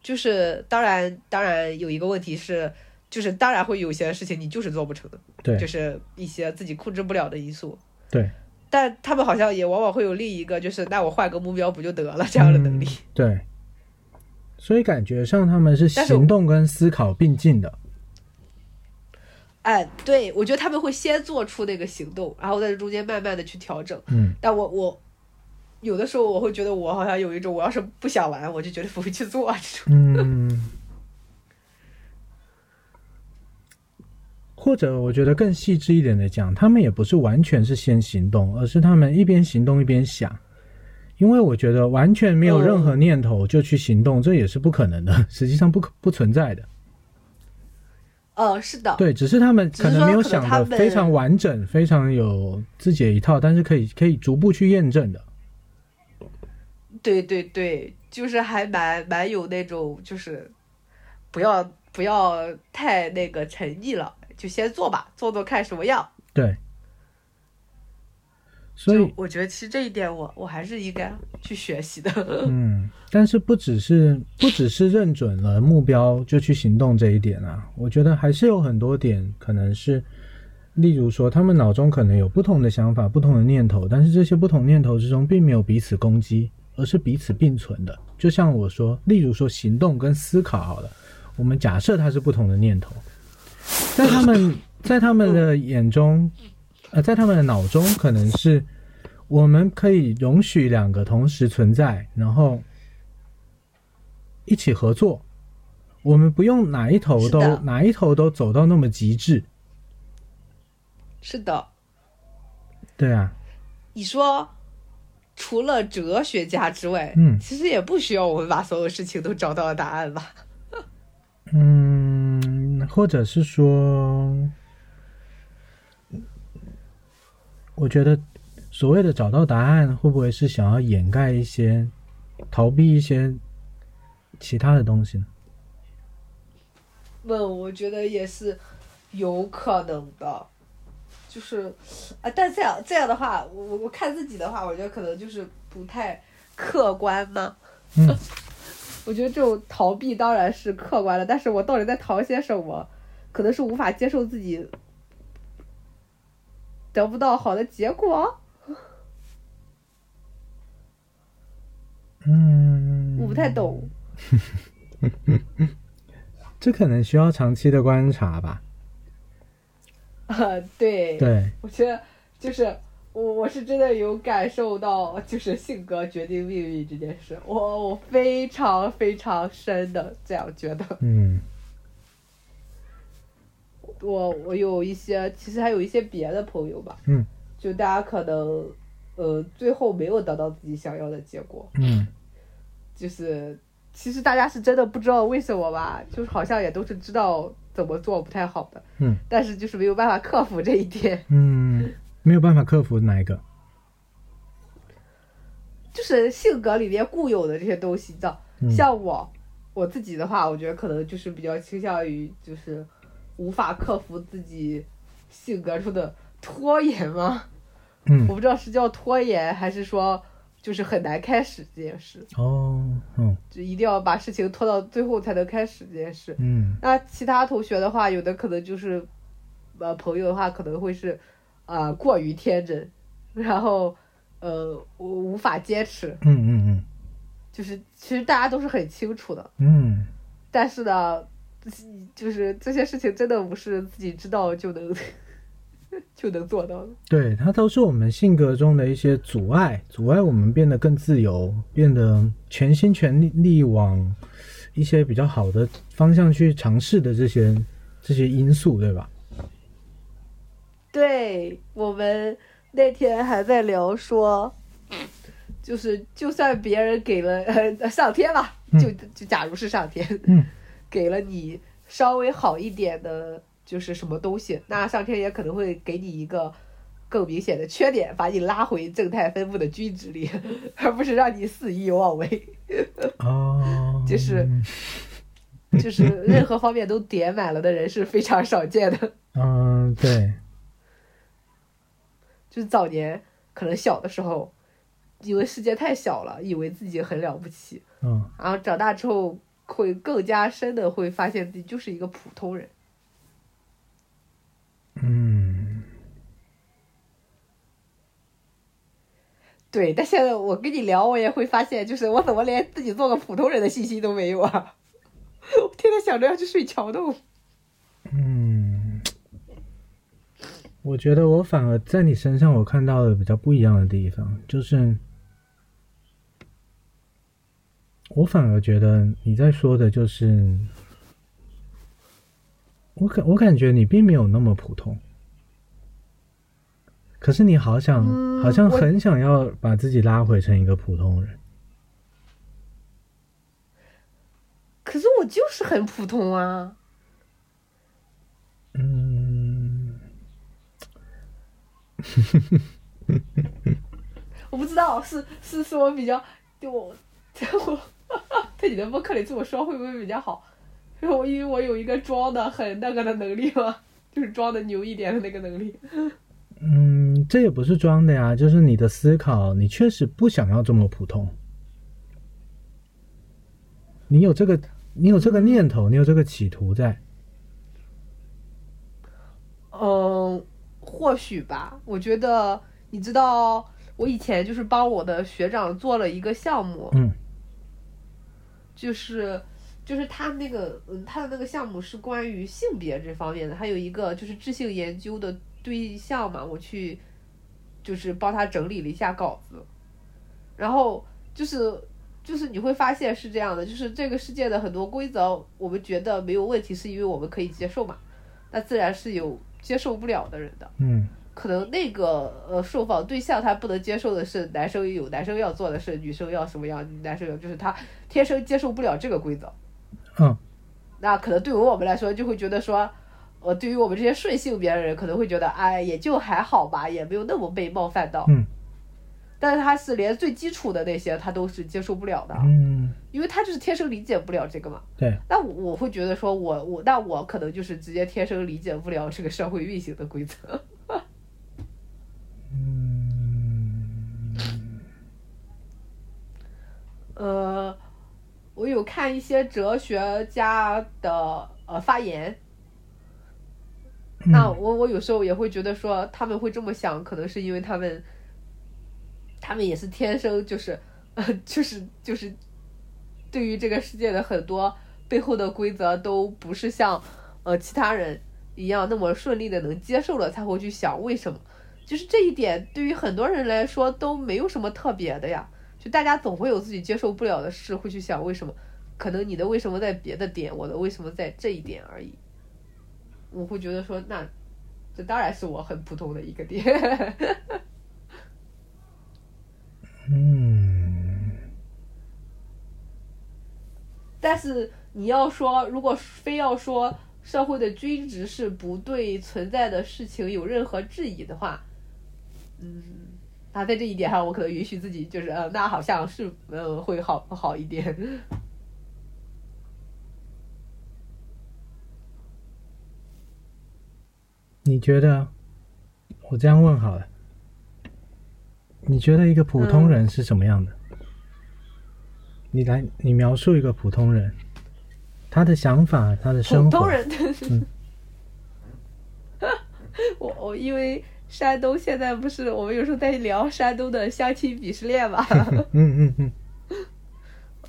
就是当然当然有一个问题是，就是当然会有些事情你就是做不成的，对就是一些自己控制不了的因素。对但他们好像也往往会有另一个，就是那我换个目标不就得了这样的能力。嗯对，所以感觉上他们是行动跟思考并进的。哎，对，我觉得他们会先做出那个行动，然后在这中间慢慢的去调整。嗯但我我有的时候我会觉得我好像有一种，我要是不想玩，我就绝对不会去做这种。嗯，或者我觉得更细致一点的讲，他们也不是完全是先行动，而是他们一边行动一边想。因为我觉得完全没有任何念头就去行动，这也是不可能的，实际上不可不存在的。呃，是的，对，只是他们可能没有想的非常完整，非常有自己的一套，但是可以可以逐步去验证的。对对对，就是还蛮蛮有那种，就是不要不要太那个沉溺了，就先做吧，做做看什么样。对，所以我觉得其实这一点我我还是应该去学习的。嗯，但是不只是不只是认准了目标就去行动这一点啊，我觉得还是有很多点可能是，例如说他们脑中可能有不同的想法、不同的念头，但是这些不同念头之中并没有彼此攻击，而是彼此并存的。就像我说，例如说行动跟思考好了，我们假设它是不同的念头，在他们在他们的眼中，呃，在他们的脑中可能是。我们可以容许两个同时存在，然后一起合作。我们不用哪一头都哪一头都走到那么极致。是的，对啊，你说除了哲学家之外，嗯其实也不需要我们把所有事情都找到答案吧？嗯，或者是说，我觉得所谓的找到答案，会不会是想要掩盖一些、逃避一些其他的东西呢？那我觉得也是有可能的，就是啊，但这样这样的话，我我我看自己的话，我觉得可能就是不太客观嘛。嗯我觉得这种逃避当然是客观的，但是我到底在逃些什么？可能是无法接受自己得不到好的结果，嗯，我不太懂。(laughs) 这可能需要长期的观察吧。(laughs) 啊，对，对，我觉得就是我我是真的有感受到，就是性格决定命运这件事，我我非常非常深的这样觉得。嗯。我我有一些，其实还有一些别的朋友吧，嗯。就大家可能呃最后没有得到自己想要的结果，嗯。就是其实大家是真的不知道为什么吧，就是好像也都是知道怎么做不太好的，嗯。但是就是没有办法克服这一点。嗯，没有办法克服哪一个？就是性格里面固有的这些东西，你知道，嗯像我我自己的话，我觉得可能就是比较倾向于就是无法克服自己性格中的拖延吗？嗯我不知道是叫拖延，还是说就是很难开始这件事，哦嗯就一定要把事情拖到最后才能开始这件事。嗯那其他同学的话，有的可能就是，呃，朋友的话可能会是，啊、过于天真，然后，呃，我无法坚持，嗯嗯就是其实大家都是很清楚的，嗯但是呢，就是这些事情真的不是自己知道就能 (laughs) 就能做到的。对，它都是我们性格中的一些阻碍，阻碍我们变得更自由，变得全心全力力往一些比较好的方向去尝试的这些这些因素，对吧？对我们那天还在聊说，就是就算别人给了呃上天吧，就就假如是上天，嗯给了你稍微好一点的，就是什么东西，那上天也可能会给你一个更明显的缺点，把你拉回正态分布的均值里，(laughs) 而不是让你肆意妄为，(laughs) 哦，就是 (laughs) 就是任何方面都点满了的人是非常少见的。嗯，对，就是早年可能小的时候，以为世界太小了，以为自己很了不起，嗯然后长大之后会更加深的会发现自己就是一个普通人。嗯对，但现在我跟你聊，我也会发现，就是我怎么连自己做个普通人的信心都没有啊！(laughs) 我天天想着要去睡桥洞。嗯，我觉得我反而在你身上我看到了比较不一样的地方，就是我反而觉得你在说的就是，我感我感觉你并没有那么普通，可是你好想，嗯好像很想要把自己拉回成一个普通人。可是我就是很普通啊！嗯，(laughs) 我不知道是是是我比较对我在我在你的播客里这么说会不会比较好？因为我因为我有一个装的很那个的能力嘛，(laughs) 就是装的牛一点的那个能力。嗯，这也不是装的呀，就是你的思考，你确实不想要这么普通。你有这个，你有这个念头，你有这个企图在。嗯，或许吧。我觉得你知道，我以前就是帮我的学长做了一个项目，嗯就是就是他那个嗯，他的那个项目是关于性别这方面的，还有一个就是质性研究的对象嘛，我去就是帮他整理了一下稿子，然后就是就是你会发现是这样的，就是这个世界的很多规则，我们觉得没有问题，是因为我们可以接受嘛，那自然是有接受不了的人的。嗯可能那个呃受访对象他不能接受的是男生有男生要做的事，女生要什么样，男生有就是他天生接受不了这个规则。嗯那可能对于我们来说，就会觉得说，呃，对于我们这些顺性别的人，可能会觉得，哎，也就还好吧，也没有那么被冒犯到。嗯但是他是连最基础的那些他都是接受不了的，嗯，因为他就是天生理解不了这个嘛。对，那我我会觉得说我我那我可能就是直接天生理解不了这个社会运行的规则。(laughs) 嗯，呃，我有看一些哲学家的呃发言，那嗯我我有时候也会觉得说他们会这么想，可能是因为他们，他们也是天生就是，呃，(laughs) 就是就是，对于这个世界的很多背后的规则都不是像呃其他人一样那么顺利的能接受了，才会去想为什么。就是这一点对于很多人来说都没有什么特别的呀，就大家总会有自己接受不了的事，会去想为什么。可能你的为什么在别的点，我的为什么在这一点而已。我会觉得说，那这当然是我很普通的一个点。嗯，但是你要说，如果非要说社会的均值是不对存在的事情有任何质疑的话，嗯，那在这一点上，我可能允许自己就是，呃，那好像是，嗯，会好好一点。你觉得？我这样问好了，你觉得一个普通人是什么样的？你来，你描述一个普通人，他的想法，他的生活。普通人，嗯。(laughs) 我我因为山东现在不是我们有时候在聊山东的相亲鄙视链嘛，嗯 (laughs) 嗯嗯。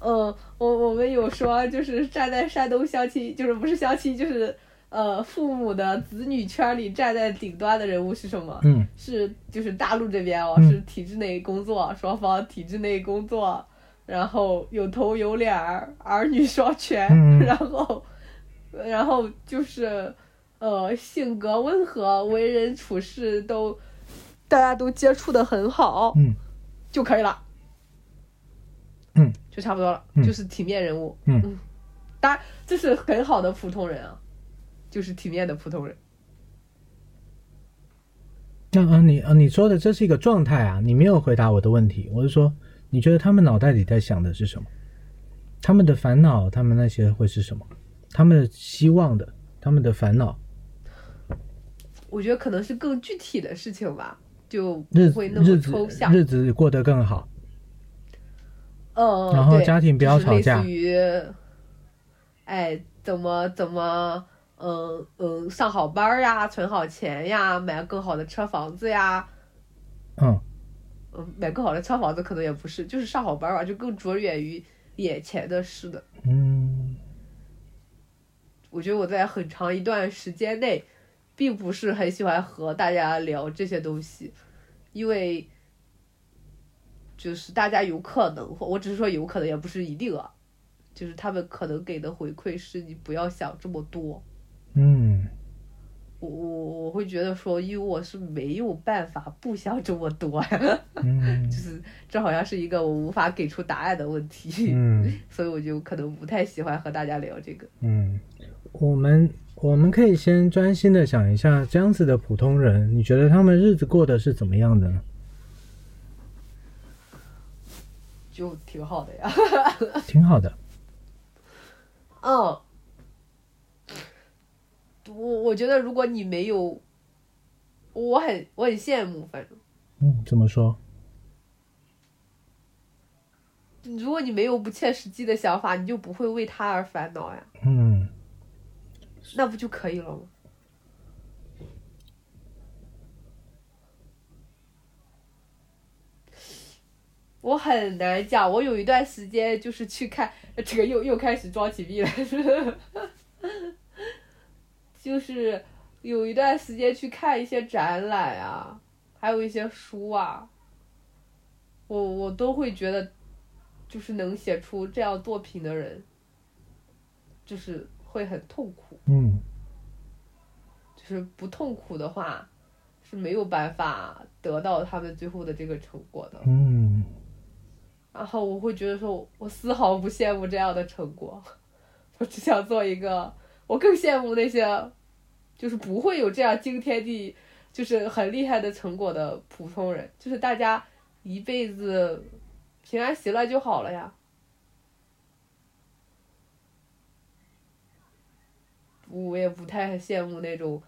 嗯，我我们有说就是站在山东相亲，就是不是相亲，就是呃父母的子女圈里站在顶端的人物是什么？嗯。是就是大陆这边哦，嗯。是体制内工作，双方体制内工作，然后有头有脸儿，儿女双全，嗯。(laughs) 然后然后就是呃性格温和，为人处事都大家都接触的很好，嗯。就可以了。嗯，就差不多了，嗯。就是体面人物。嗯。当然这是很好的普通人啊，就是体面的普通人。那啊，你啊，你说的这是一个状态啊，你没有回答我的问题。我是说，你觉得他们脑袋里在想的是什么？他们的烦恼，他们那些会是什么？他们的希望的，他们的烦恼，我觉得可能是更具体的事情吧，就日不会那么抽象。日子过得更好。嗯，然后家庭不要就是类似吵架于，哎，怎么怎么，嗯嗯，上好班儿呀，存好钱呀，买更好的车房子呀，嗯嗯，买更好的车房子可能也不是，就是上好班儿吧，就更着眼于眼前的事的。嗯我觉得我在很长一段时间内，并不是很喜欢和大家聊这些东西，因为就是大家有可能，或我只是说有可能，也不是一定啊，就是他们可能给的回馈是你不要想这么多。嗯我我我会觉得说，因为我是没有办法不想这么多呀，嗯 (laughs) 就是这好像是一个我无法给出答案的问题，嗯 (laughs) 所以我就可能不太喜欢和大家聊这个。嗯，我们我们可以先专心的想一下，这样子的普通人，你觉得他们日子过得是怎么样的呢？就挺好的呀。挺好的。嗯，(laughs) 我我觉得如果你没有，我很我很羡慕，反正嗯，怎么说？如果你没有不切实际的想法，你就不会为他而烦恼呀，嗯那不就可以了吗？我很难讲，我有一段时间就是去看，这个又又开始装起逼来，就是有一段时间去看一些展览啊，还有一些书啊，我我都会觉得，就是能写出这样作品的人，就是会很痛苦。嗯就是不痛苦的话，是没有办法得到他们最后的这个成果的。嗯然后我会觉得说，我丝毫不羡慕这样的成果，(laughs) 我只想做一个，我更羡慕那些，就是不会有这样惊天地，就是很厉害的成果的普通人，就是大家一辈子平安喜乐就好了呀。我也不太羡慕那种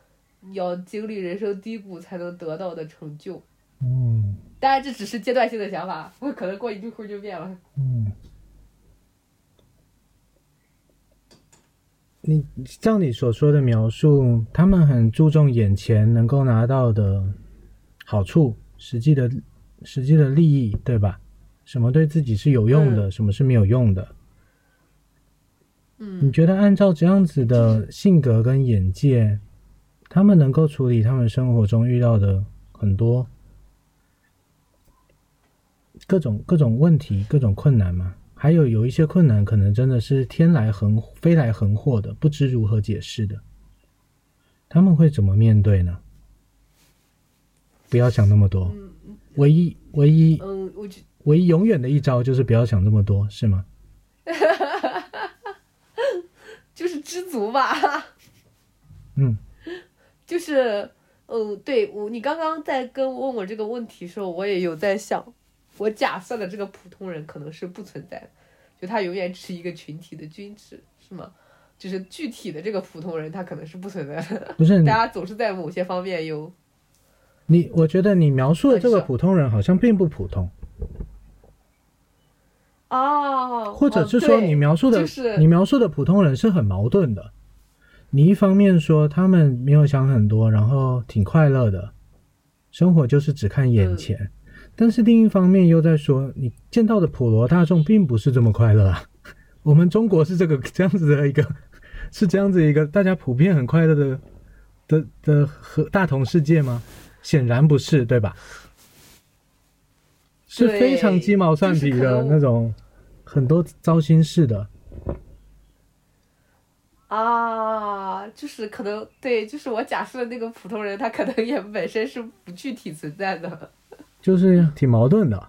要经历人生低谷才能得到的成就。嗯当然，这只是阶段性的想法，我可能过一会儿就变了。嗯。你照你所说的描述，他们很注重眼前能够拿到的好处，实际的实际的利益，对吧？什么对自己是有用的，什么是没有用的？嗯你觉得按照这样子的性格跟眼界，他们能够处理他们生活中遇到的很多各种各种问题、各种困难吗？还有有一些困难可能真的是天来横飞来横祸的，不知如何解释的，他们会怎么面对呢？不要想那么多，唯一唯一嗯，我觉唯一永远的一招就是不要想这么多，是吗？(laughs) 就是知足吧。嗯就是，嗯，对我，你刚刚在跟问我这个问题的时候，我也有在想，我假设的这个普通人可能是不存在的，就他永远只是一个群体的均值，是吗？就是具体的这个普通人，他可能是不存在的，不是大家总是在某些方面有，你，我觉得你描述的这个普通人好像并不普通，哦，或者哦是说你描述的、就是你描述的普通人是很矛盾的。你一方面说他们没有想很多，然后挺快乐的，生活就是只看眼嗯前，但是另一方面又在说你见到的普罗大众并不是这么快乐啊。(laughs) 我们中国是这个 (laughs) 这样子的一个，是这样子一个大家普遍很快乐的的的和大同世界吗？显然不是，对吧？是非常鸡毛蒜皮的那种，很多糟心事的。啊，就是可能对，就是我假设的那个普通人，他可能也本身是不具体存在的，就是挺矛盾的。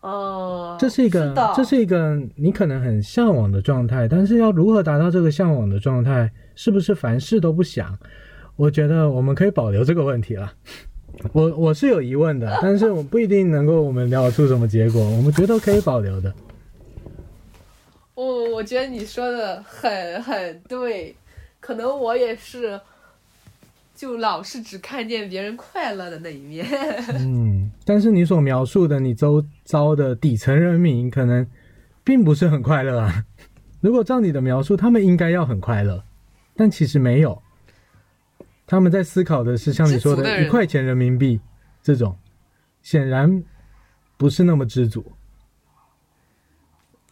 哦，这是一个，的这是一个你可能很向往的状态，但是要如何达到这个向往的状态，是不是凡事都不想？我觉得我们可以保留这个问题了。我我是有疑问的，但是我不一定能够我们聊出什么结果，我们觉得可以保留的。我我觉得你说的很很对，可能我也是，就老是只看见别人快乐的那一面。嗯，但是你所描述的你周遭的底层人民可能并不是很快乐啊。如果照你的描述，他们应该要很快乐，但其实没有。他们在思考的是像你说的一块钱人民币这种，显然不是那么知足。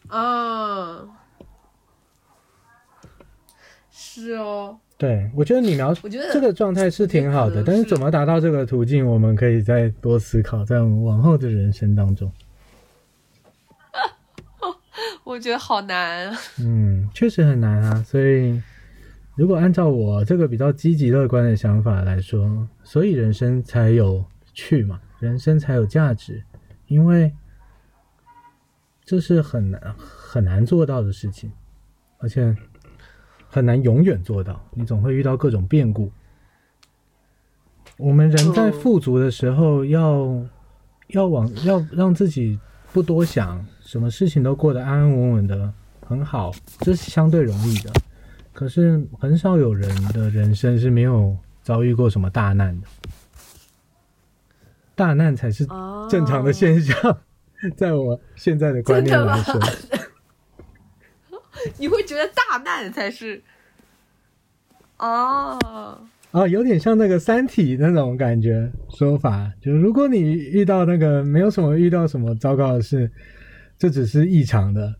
啊，是哦，对，我觉得你描述我觉得这个状态是挺好的，但是怎么达到这个途径，我们可以再多思考，在我们往后的人生当中。(laughs) 我觉得好难啊。嗯，确实很难啊。所以，如果按照我这个比较积极乐观的想法来说，所以人生才有趣嘛，人生才有价值，因为这是很难很难做到的事情，而且很难永远做到，你总会遇到各种变故。我们人在嗯富足的时候要，要往要让自己不多想，什么事情都过得安安稳稳的，很好，这是相对容易的。可是很少有人的人生是没有遭遇过什么大难的，大难才是哦正常的现象。(laughs) 在我现在的观念来说，你会觉得大难才是，哦，哦，有点像那个《三体》那种感觉说法，就是如果你遇到那个没有什么遇到什么糟糕的事，这只是异常的。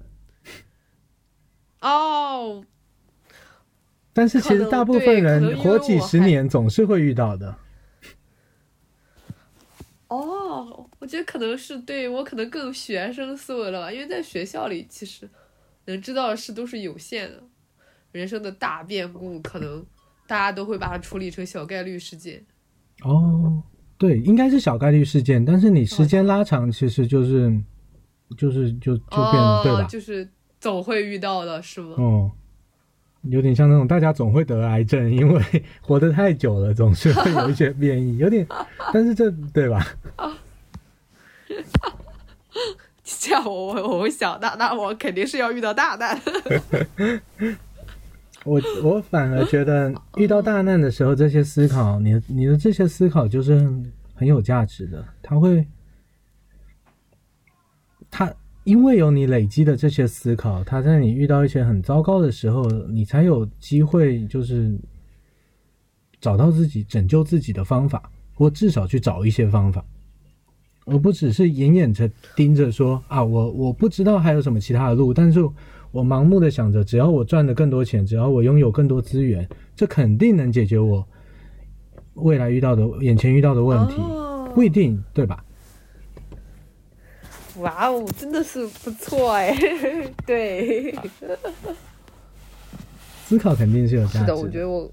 哦，但是其实大部分人活几十年总是会遇到的。哦，我觉得可能是对我可能更学生思维了吧，因为在学校里其实能知道的事都是有限的，人生的大变故可能大家都会把它处理成小概率事件。哦，对，应该是小概率事件，但是你时间拉长，其实就是就是就就变了，哦，对吧？就是总会遇到的是吗？哦，有点像那种大家总会得癌症，因为 (laughs) 活得太久了，总是会有一些变异，有点，但是这对吧？这样我我我会想，那那我肯定是要遇到大难。(laughs) 我我反而觉得遇到大难的时候，这些思考，你你的这些思考就是很很有价值的。他会，他因为有你累积的这些思考，他在你遇到一些很糟糕的时候，你才有机会就是找到自己拯救自己的方法，或至少去找一些方法，而不只是眼眼着盯着说啊，我我不知道还有什么其他的路，但是。我盲目的想着，只要我赚的更多钱，只要我拥有更多资源，这肯定能解决我未来遇到的、眼前遇到的问题，不一定，对吧？哇哦，真的是不错哎，(laughs) 对，思考肯定是有价值。是的，我觉得我，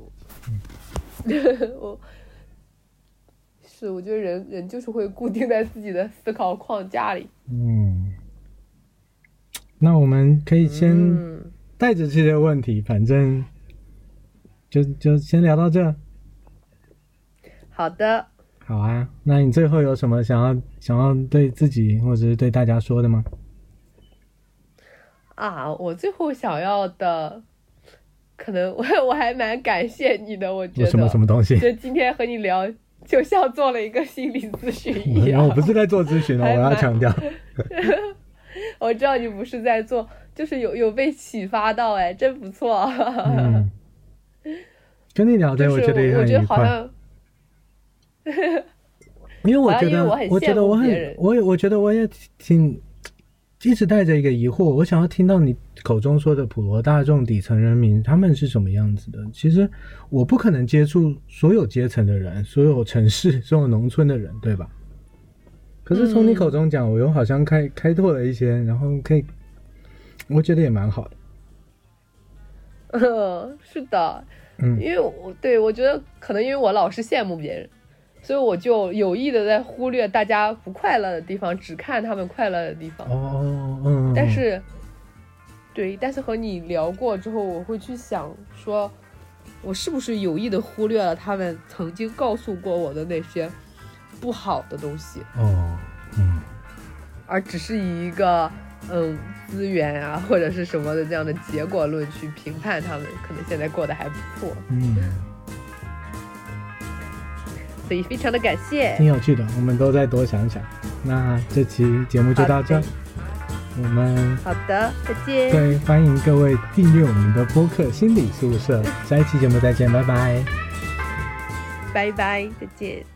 我，(laughs) 是我觉得人人就是会固定在自己的思考框架里。嗯。那我们可以先带着这些问题，反正就就先聊到这。好的。好啊，那你最后有什么想要想要对自己或者是对大家说的吗？啊，我最后想要的，可能我我还蛮感谢你的，我觉得什么什么东西？就今天和你聊，就像做了一个心理咨询一样。我不是在做咨询哦，我要强调。(laughs) 我知道你不是在做，就是有有被启发到，哎，真不错。嗯，跟你聊天我觉得也很愉快。因为我觉得，(laughs) 我觉得我很，我也我觉得我也挺一直带着一个疑惑，我想要听到你口中说的普罗大众底层人民他们是什么样子的。其实我不可能接触所有阶层的人，所有城市、(laughs) 所有农村的人，对吧？可是从你口中讲，我又好像开开拓了一些，然后可以，我觉得也蛮好的。嗯，(laughs) 是的，嗯，因为我对我觉得可能因为我老是羡慕别人，所以我就有意的在忽略大家不快乐的地方，只看他们快乐的地方。哦，嗯。但是，对，但是和你聊过之后，我会去想，说我是不是有意的忽略了他们曾经告诉过我的那些。不好的东西哦，嗯，而只是以一个嗯资源啊或者是什么的这样的结果论去评判他们，可能现在过得还不错，嗯，所以非常的感谢，挺有趣的，我们都再多想想。那这期节目就到这，我们好的，再见。对，欢迎各位订阅我们的播客心理宿舍，下一期节目再见，拜拜，拜拜，再见。